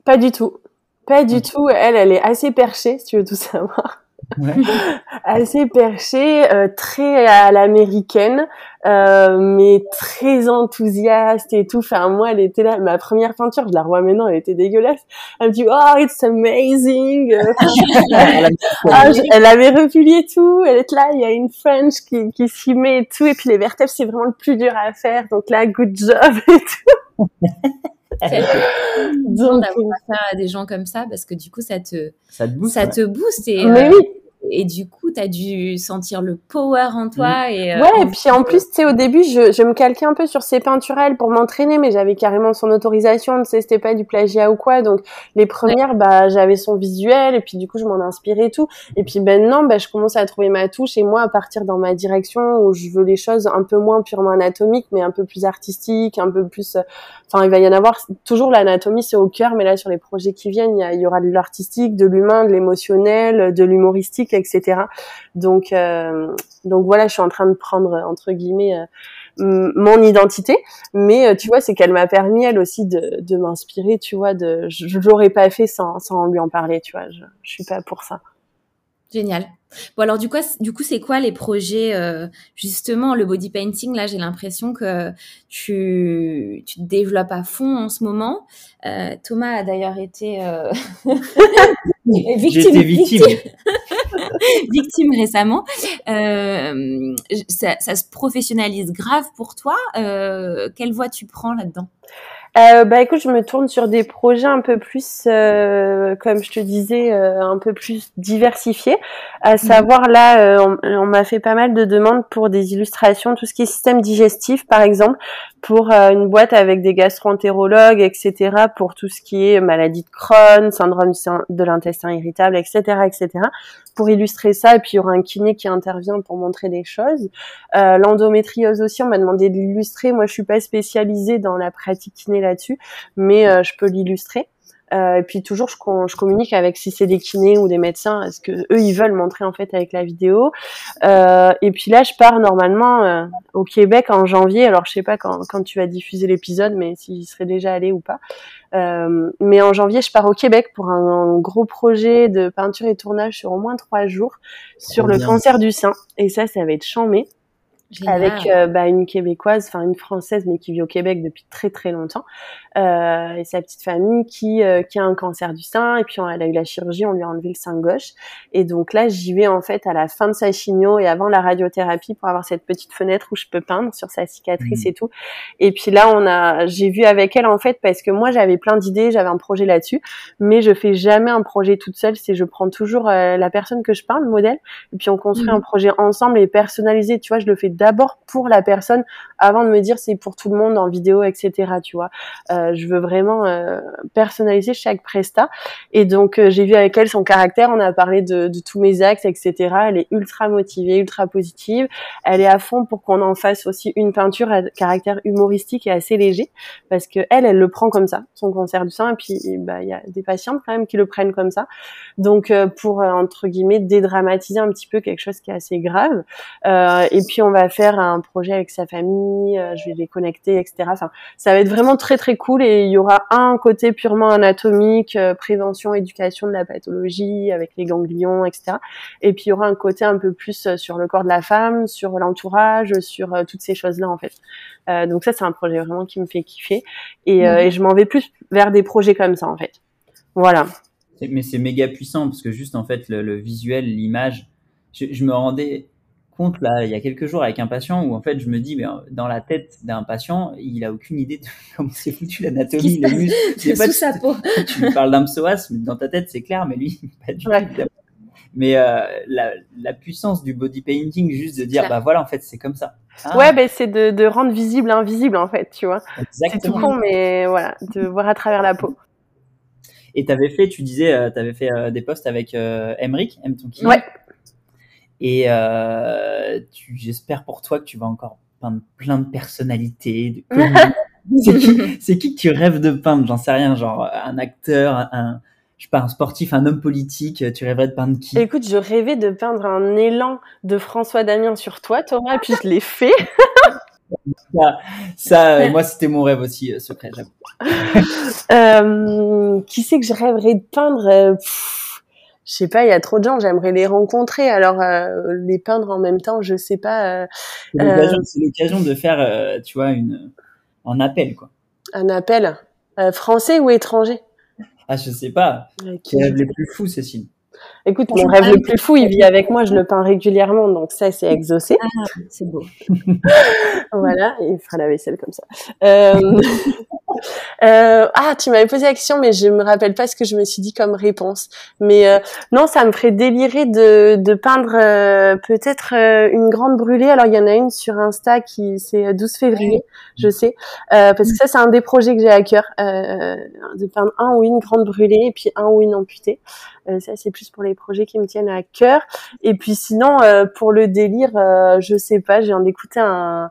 Pas du tout. Pas du tout. Elle, elle est assez perchée, si tu veux tout savoir. Ouais. assez perchée, euh, très à l'américaine, euh, mais très enthousiaste et tout. Enfin, moi, elle était là. Ma première peinture, je la revois maintenant, elle était dégueulasse. Elle me dit, oh, it's amazing. ah, je, elle avait republié tout. Elle est là. Il y a une French qui, qui s'y met et tout. Et puis les vertèbres, c'est vraiment le plus dur à faire. Donc là, good job et tout. Donc, d'avoir affaire à des gens comme ça parce que du coup ça te ça te booste, ça te booste et euh, oui. Et du coup tu as dû sentir le power en toi et euh, ouais et puis en plus tu sais au début je, je me calquais un peu sur ses peintures pour m'entraîner mais j'avais carrément son autorisation tu sais c'était pas du plagiat ou quoi. Donc les premières bah j'avais son visuel et puis du coup je m'en inspirais et tout. Et puis maintenant bah je commence à trouver ma touche et moi à partir dans ma direction où je veux les choses un peu moins purement anatomiques mais un peu plus artistiques un peu plus enfin il va y en avoir toujours l'anatomie c'est au cœur mais là sur les projets qui viennent il y, a, il y aura de l'artistique de l'humain de l'émotionnel de l'humoristique etc. Donc euh, donc voilà je suis en train de prendre entre guillemets euh, mon identité. Mais euh, tu vois c'est qu'elle m'a permis elle aussi de, de m'inspirer tu vois de je, je l'aurais pas fait sans sans lui en parler tu vois. Je, je suis pas pour ça Génial. Bon alors du coup, du coup, c'est quoi les projets euh, justement le body painting Là, j'ai l'impression que tu, tu te développes à fond en ce moment. Euh, Thomas a d'ailleurs été euh, victime, victime. victime récemment. Euh, ça, ça, se professionnalise grave pour toi. Euh, quelle voie tu prends là-dedans? Euh, bah écoute, je me tourne sur des projets un peu plus, euh, comme je te disais, euh, un peu plus diversifiés. À savoir là, euh, on, on m'a fait pas mal de demandes pour des illustrations, tout ce qui est système digestif, par exemple, pour euh, une boîte avec des gastro-entérologues, etc., pour tout ce qui est maladie de Crohn, syndrome de l'intestin irritable, etc., etc., pour illustrer ça. Et puis il y aura un kiné qui intervient pour montrer des choses. Euh, L'endométriose aussi, on m'a demandé de l'illustrer. Moi, je suis pas spécialisée dans la pratique kiné là-dessus, mais euh, je peux l'illustrer. Euh, et puis toujours, je, je, communique avec si c'est des kinés ou des médecins, est-ce que eux ils veulent montrer en fait avec la vidéo. Euh, et puis là, je pars normalement euh, au Québec en janvier. Alors je sais pas quand, quand tu vas diffuser l'épisode, mais s'il serait déjà allé ou pas. Euh, mais en janvier, je pars au Québec pour un, un, gros projet de peinture et tournage sur au moins trois jours sur le bien. cancer du sein. Et ça, ça va être chambé. Génial. avec euh, bah, une québécoise, enfin une française, mais qui vit au Québec depuis très très longtemps, euh, et sa petite famille qui euh, qui a un cancer du sein, et puis on, elle a eu la chirurgie, on lui a enlevé le sein gauche, et donc là j'y vais en fait à la fin de sa chimio et avant la radiothérapie pour avoir cette petite fenêtre où je peux peindre sur sa cicatrice mmh. et tout, et puis là on a, j'ai vu avec elle en fait parce que moi j'avais plein d'idées, j'avais un projet là-dessus, mais je fais jamais un projet toute seule, c'est je prends toujours euh, la personne que je peins, le modèle, et puis on construit mmh. un projet ensemble et personnalisé, tu vois, je le fais d'abord pour la personne avant de me dire c'est pour tout le monde en vidéo, etc. Tu vois, euh, je veux vraiment euh, personnaliser chaque presta. Et donc euh, j'ai vu avec elle son caractère, on a parlé de, de, tous mes axes, etc. Elle est ultra motivée, ultra positive. Elle est à fond pour qu'on en fasse aussi une peinture à caractère humoristique et assez léger, parce que elle, elle le prend comme ça, son cancer du sein. Et puis bah il y a des patientes quand même qui le prennent comme ça. Donc pour entre guillemets dédramatiser un petit peu quelque chose qui est assez grave. et puis on va faire un projet avec sa famille, euh, je vais les connecter, etc. Enfin, ça va être vraiment très très cool et il y aura un côté purement anatomique, euh, prévention, éducation de la pathologie avec les ganglions, etc. Et puis il y aura un côté un peu plus euh, sur le corps de la femme, sur l'entourage, sur toutes ces choses-là en fait. Euh, donc ça c'est un projet vraiment qui me fait kiffer et, mmh. et je m'en vais plus vers des projets comme ça en fait. Voilà. Mais c'est méga puissant parce que juste en fait le, le visuel, l'image, je, je me rendais compte là il y a quelques jours avec un patient où en fait je me dis mais dans la tête d'un patient il a aucune idée de comment c'est foutu l'anatomie les muscles c'est pas sous sa peau tu lui parles d'un psoas mais dans ta tête c'est clair mais lui pas du ouais. tout mais euh, la, la, puissance du body painting juste de dire bah voilà en fait c'est comme ça Ah. Ouais, ben c'est de, de, rendre visible l'invisible en fait, tu vois. C'est tout con, mais voilà, de voir à travers la peau. Et tu avais fait, tu disais, euh, tu avais fait euh, des posts avec euh, Emric, M. Ouais. Et euh, j'espère pour toi que tu vas encore peindre plein de personnalités. De c'est qui, que tu rêves de peindre? J'en sais rien, genre un acteur, un, je sais pas, un sportif, un homme politique. Tu rêverais de peindre qui? Écoute, je rêvais de peindre un élan de François Damien sur toi, Thomas, et puis je l'ai fait. ça, moi, c'était mon rêve aussi, euh, secret, j'avoue. euh, qui c'est que je rêverais de peindre Je sais pas, il y a trop de gens, j'aimerais les rencontrer. Alors, euh, les peindre en même temps, je sais pas. c'est l'occasion de faire, tu vois, une, un appel, quoi. Un appel Français ou étranger Ah, je sais pas. Qui rêve les plus fous, Cécile Écoute, mon rêve le plus fou, il vit avec moi, je le peins régulièrement, donc ça, c'est exaucé. Ah, c'est beau. voilà, il fera la vaisselle comme ça. Euh... Euh, ah, tu m'avais posé la question, mais je me rappelle pas ce que je me suis dit comme réponse. Mais euh, non, ça me ferait délirer de, de peindre euh, peut-être euh, une grande brûlée. Alors il y en a une sur Insta qui c'est 12 février, je sais, parce que ça c'est un des projets que j'ai à cœur, de peindre un ou une grande brûlée et puis un ou une amputée. ça c'est plus pour les projets qui me tiennent à cœur. Et puis sinon pour le délire, je sais pas, j'ai viens d'écouter un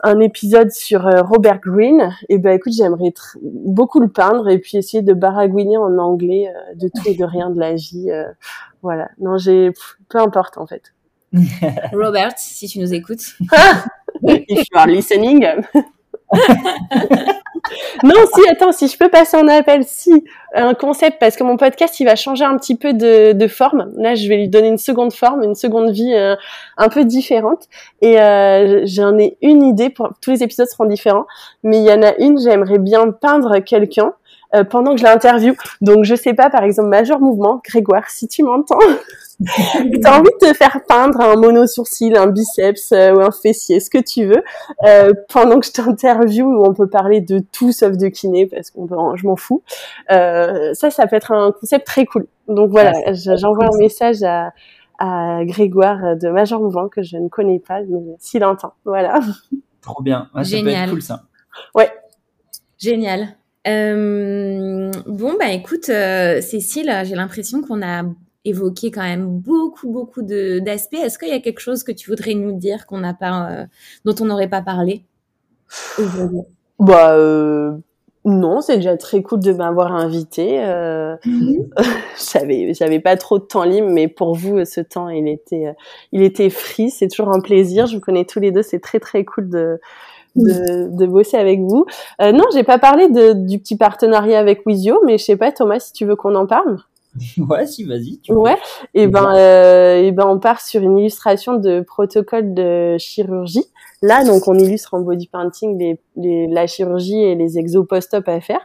un épisode sur euh, Robert Greene, et ben écoute, j'aimerais beaucoup le peindre et puis essayer de baragouiner en anglais euh, de tout et de rien de la vie. Euh, voilà. Non, j'ai peu importe en fait. Robert, si tu nous écoutes. If you are listening. non, si, attends, si je peux passer en appel, si, un concept, parce que mon podcast, il va changer un petit peu de, de forme. Là, je vais lui donner une seconde forme, une seconde vie euh, un peu différente. Et euh, j'en ai une idée, pour, tous les épisodes seront différents, mais il y en a une, j'aimerais bien peindre quelqu'un euh, pendant que je l'interview. Donc, je sais pas, par exemple, Major Mouvement, Grégoire, si tu m'entends. T'as envie de te faire peindre un mono sourcil, un biceps euh, ou un fessier, ce que tu veux, euh, pendant que je t'interview où on peut parler de tout sauf de kiné parce qu'on je m'en fous. Euh, ça, ça peut être un concept très cool. Donc voilà, ah, j'envoie un message à, à Grégoire de Major Mouvement que je ne connais pas, mais s'il entend, voilà. Trop bien, ça peut être cool ça. Ouais. Génial. Euh, bon bah écoute, Cécile, j'ai l'impression qu'on a évoqué quand même beaucoup, beaucoup d'aspects. Est-ce qu'il y a quelque chose que tu voudrais nous dire qu'on n'a pas, euh, dont on n'aurait pas parlé Bah euh, non, c'est déjà très cool de m'avoir invité. Euh, mhm. j'avais, j'avais pas trop de temps libre, mais pour vous, ce temps, il était, il était free. C'est toujours un plaisir. Je vous connais tous les deux. C'est très, très cool de, de, de, bosser avec vous. Euh, non, j'ai pas parlé de, du petit partenariat avec Wizio, mais je sais pas, Thomas, si tu veux qu'on en parle. ouais, si, vas-y. Ouais. Et ben, euh, et ben, on part sur une illustration de protocole de chirurgie. Là, donc, on illustre en body painting les, les, la chirurgie et les exos post-op à faire.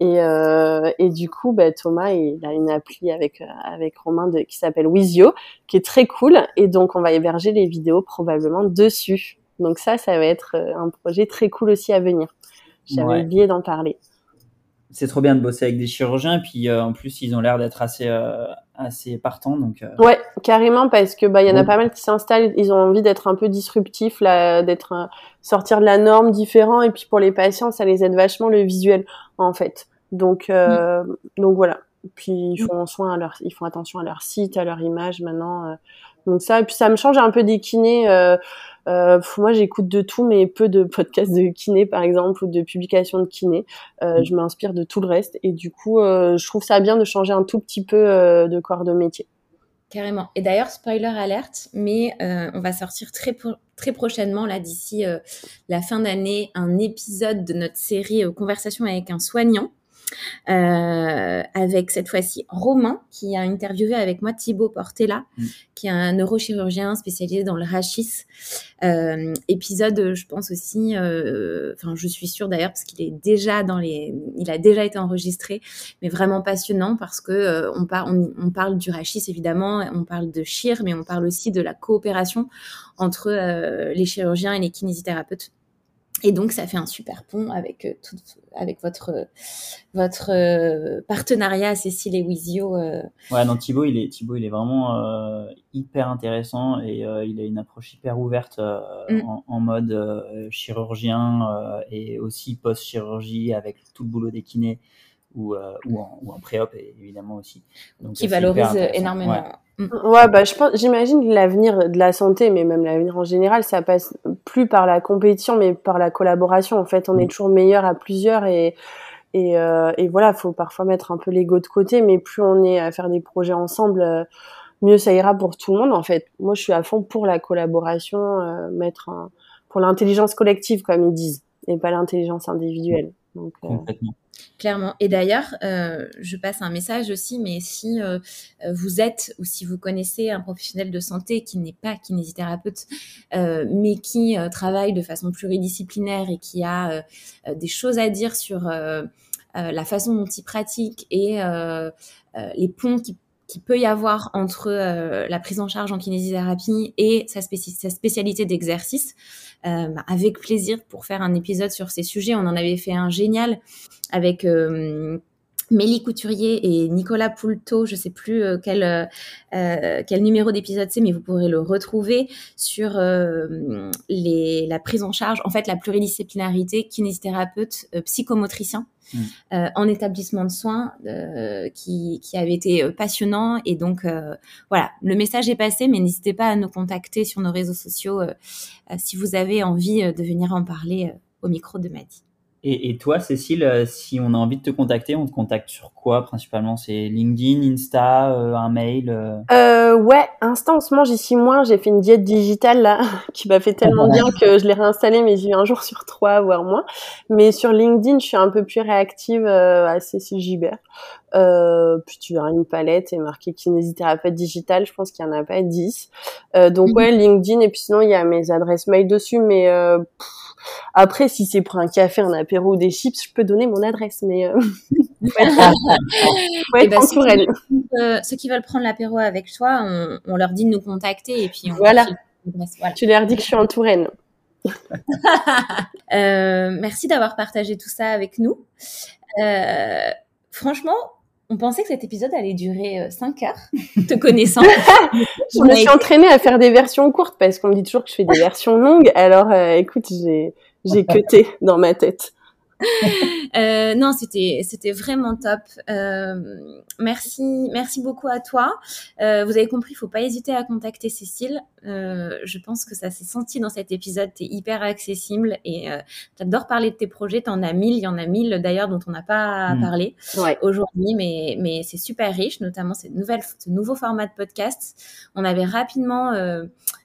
Et, euh, et du coup, bah, Thomas, il a une appli avec euh, avec Romain de, qui s'appelle Wizio, qui est très cool. Et donc, on va héberger les vidéos probablement dessus. Donc ça, ça va être euh, un projet très cool aussi à venir. J'avais oublié d'en parler c'est trop bien de bosser avec des chirurgiens. Et puis euh, en plus, ils ont l'air d'être assez euh, assez partants. Donc euh. ouais, carrément parce que bah il y en a pas mal qui s'installent. Ils ont envie d'être un peu disruptifs, là, d'être sortir de la norme, différent. Et puis pour les patients, ça les aide vachement le visuel en fait. Donc mm. donc voilà. Puis ils mm. font soin à leur, ils font attention à leur site, à leur image maintenant. Donc ça, et puis ça me change un peu des kinés. Euh, moi, j'écoute de tout, mais peu de podcasts de kiné, par exemple, ou de publications de kiné. Euh, mm. je m'inspire de tout le reste, et du coup, euh, je trouve ça bien de changer un tout petit peu euh, de corps de métier. Carrément. Et d'ailleurs, spoiler alerte, mais euh, on va sortir très très prochainement, là, d'ici la fin d'année, un épisode de notre série Conversation avec un soignant euh, avec cette fois-ci Romain qui a interviewé avec moi Thibaut Portela, mm. qui est un neurochirurgien spécialisé dans le rachis. Euh, épisode, je pense aussi, euh, enfin je suis sûre d'ailleurs parce qu'il est déjà dans les, il a déjà été enregistré, mais vraiment passionnant parce que euh, on, on, on, parle du rachis évidemment, on parle de chir, mais on parle aussi de la coopération entre les chirurgiens et les kinésithérapeutes. Et donc, ça fait un super pont avec, euh, tout, avec votre, votre euh, partenariat, Cécile et Wizio. Euh. Ouais, non, Thibaut, il est, Thibaut, il est vraiment hyper intéressant et il a une approche hyper ouverte mm. en, mode chirurgien et aussi post-chirurgie avec tout le boulot des kinés ou, ou, en, ou en pré-op évidemment aussi. Donc, qui valorise énormément. Mm. Ouais, bah, je pense, j'imagine que l'avenir de la santé, mais même l'avenir en général, ça passe plus par la compétition, mais par la collaboration. En fait, on est mm. toujours meilleur à plusieurs et, et, euh, et voilà, faut parfois mettre un peu l'ego de côté, mais plus on est à faire des projets ensemble, euh, mieux ça ira pour tout le monde. En fait, moi, je suis à fond pour la collaboration, euh, mettre pour l'intelligence collective, comme ils disent, et pas l'intelligence individuelle. Donc, euh, Complètement. Clairement. Et d'ailleurs, euh, je passe un message aussi, mais si euh, vous êtes ou si vous connaissez un professionnel de santé qui n'est pas kinésithérapeute, euh, mais qui euh, travaille de façon pluridisciplinaire et qui a des choses à dire sur la façon dont il pratique et les ponts qui qu'il peut y avoir entre euh, la prise en charge en kinésithérapie et sa spécialité d'exercice, euh, bah, avec plaisir pour faire un épisode sur ces sujets. On en avait fait un génial avec euh, Mélie Couturier et Nicolas Poulto, je sais plus euh, quel, euh, euh, quel numéro d'épisode c'est, mais vous pourrez le retrouver sur les, la prise en charge, en fait la pluridisciplinarité, kinésithérapeute, psychomotricien. Mm. en établissement de soins qui, qui, avait été passionnant et donc voilà le message est passé mais n'hésitez pas à nous contacter sur nos réseaux sociaux si vous avez envie de venir en parler au micro de Maddy. Et, toi, Cécile, euh, si on a envie de te contacter, on te contacte sur quoi principalement? C'est LinkedIn, Insta, euh, un mail euh... euh Ouais, Insta en ce moment j'y suis moins. J'ai fait une diète digitale là qui m'a fait tellement bien que je l'ai réinstallée, mais j'ai eu un jour sur trois, voire moins. Mais sur LinkedIn, je suis un peu plus réactive à Cécile Gibert. Euh, puis tu as une palette et marqué kinésithérapeute digital, je pense qu'il y en a pas 10. Euh, donc mhm. ouais, LinkedIn et puis sinon il y a mes adresses mail dessus, mais euh, après, si c'est pour un café, un apéro ou des chips, je peux donner mon adresse, mais ouais, eh ben, ceux, qui veulent prendre l'apéro avec toi, on, leur dit de nous contacter et puis on voilà. voilà. Tu leur dis que je suis en Touraine. merci d'avoir partagé tout ça avec nous. Euh, franchement, on pensait que cet épisode allait durer 5 euh, heures, te connaissant. je me suis entraînée à faire des versions courtes parce qu'on me dit toujours que je fais des versions longues. Alors, euh, écoute, j'ai j'ai cuté dans ma tête. euh, non, c'était c'était vraiment top. Euh, merci merci beaucoup à toi. Euh, vous avez compris, il faut pas hésiter à contacter Cécile. Je pense que ça s'est senti dans cet épisode. Tu es hyper accessible et tu adores parler de tes projets. Tu en as mille, il y en a mille d'ailleurs dont on n'a pas mm. parlé aujourd'hui, mais mais c'est super riche, notamment cette nouvelle ce nouveau format de podcast. On avait rapidement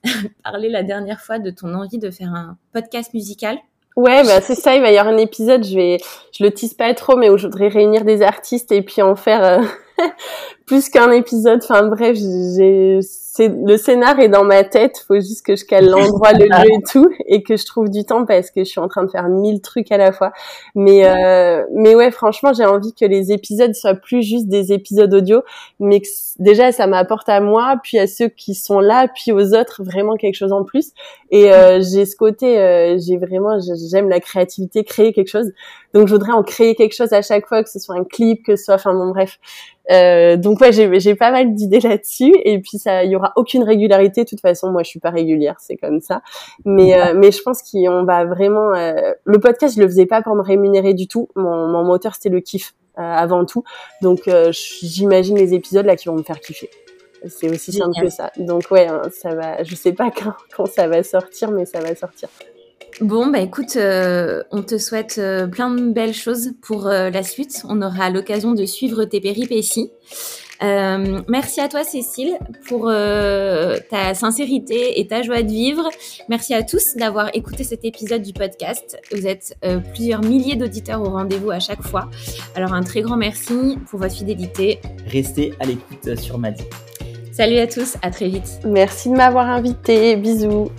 parlé la dernière fois de ton envie de faire un podcast musical. Ouais, bah c'est ça. Il va y avoir un épisode. Je vais, je le tease pas trop, mais où je voudrais réunir des artistes et puis en faire euh, plus qu'un épisode. Enfin bref, j'ai le scénar est dans ma tête. Faut juste que je cale l'endroit, le lieu et tout, et que je trouve du temps parce que je suis en train de faire mille trucs à la fois. Mais euh, mais ouais, franchement, j'ai envie que les épisodes soient plus juste des épisodes audio, mais que déjà ça m'apporte à moi, puis à ceux qui sont là, puis aux autres vraiment quelque chose en plus. Et euh, j'ai ce côté, euh, j'ai vraiment, j'aime la créativité, créer quelque chose. Donc je voudrais en créer quelque chose à chaque fois, que ce soit un clip, que ce soit, enfin bon bref. Euh, donc ouais, j'ai pas mal d'idées là-dessus. Et puis ça, il y aura aucune régularité. De toute façon, moi je suis pas régulière, c'est comme ça. Mais euh, mais je pense qu'on va vraiment. Euh, le podcast, je le faisais pas pour me rémunérer du tout. Mon, mon moteur c'était le kiff avant tout. Donc j'imagine les épisodes là qui vont me faire kiffer. C'est aussi simple que ça. Donc ouais, hein, ça va. Je sais pas quand, quand ça va sortir, mais ça va sortir. Bon, bah écoute, euh, on te souhaite euh, plein de belles choses pour euh, la suite. On aura l'occasion de suivre tes péripéties. merci à toi, Cécile, pour ta sincérité et ta joie de vivre. Merci à tous d'avoir écouté cet épisode du podcast. Vous êtes plusieurs milliers d'auditeurs au rendez-vous à chaque fois. Alors un très grand merci pour votre fidélité. Restez à l'écoute sur Madi. Salut à tous, à très vite. Merci de m'avoir invité. Bisous.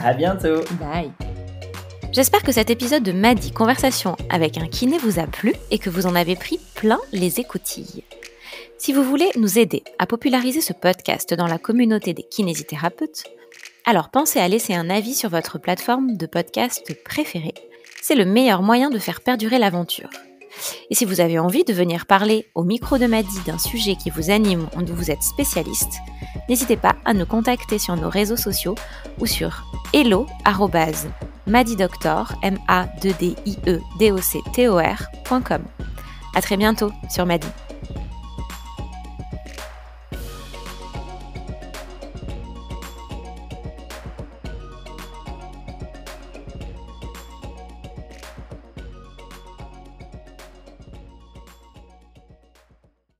À bientôt. Bye. J'espère que cet épisode de Madi Conversation avec un kiné vous a plu et que vous en avez pris plein les écoutilles. Si vous voulez nous aider à populariser ce podcast dans la communauté des kinésithérapeutes, Alors pensez à laisser un avis sur votre plateforme de podcast préférée. C'est le meilleur moyen de faire perdurer l'aventure. Et si vous avez envie de venir parler au micro de Maddy d'un sujet qui vous anime ou dont vous êtes spécialiste, n'hésitez pas à nous contacter sur nos réseaux sociaux ou sur hello@madidoctor m a e À très bientôt sur Maddy.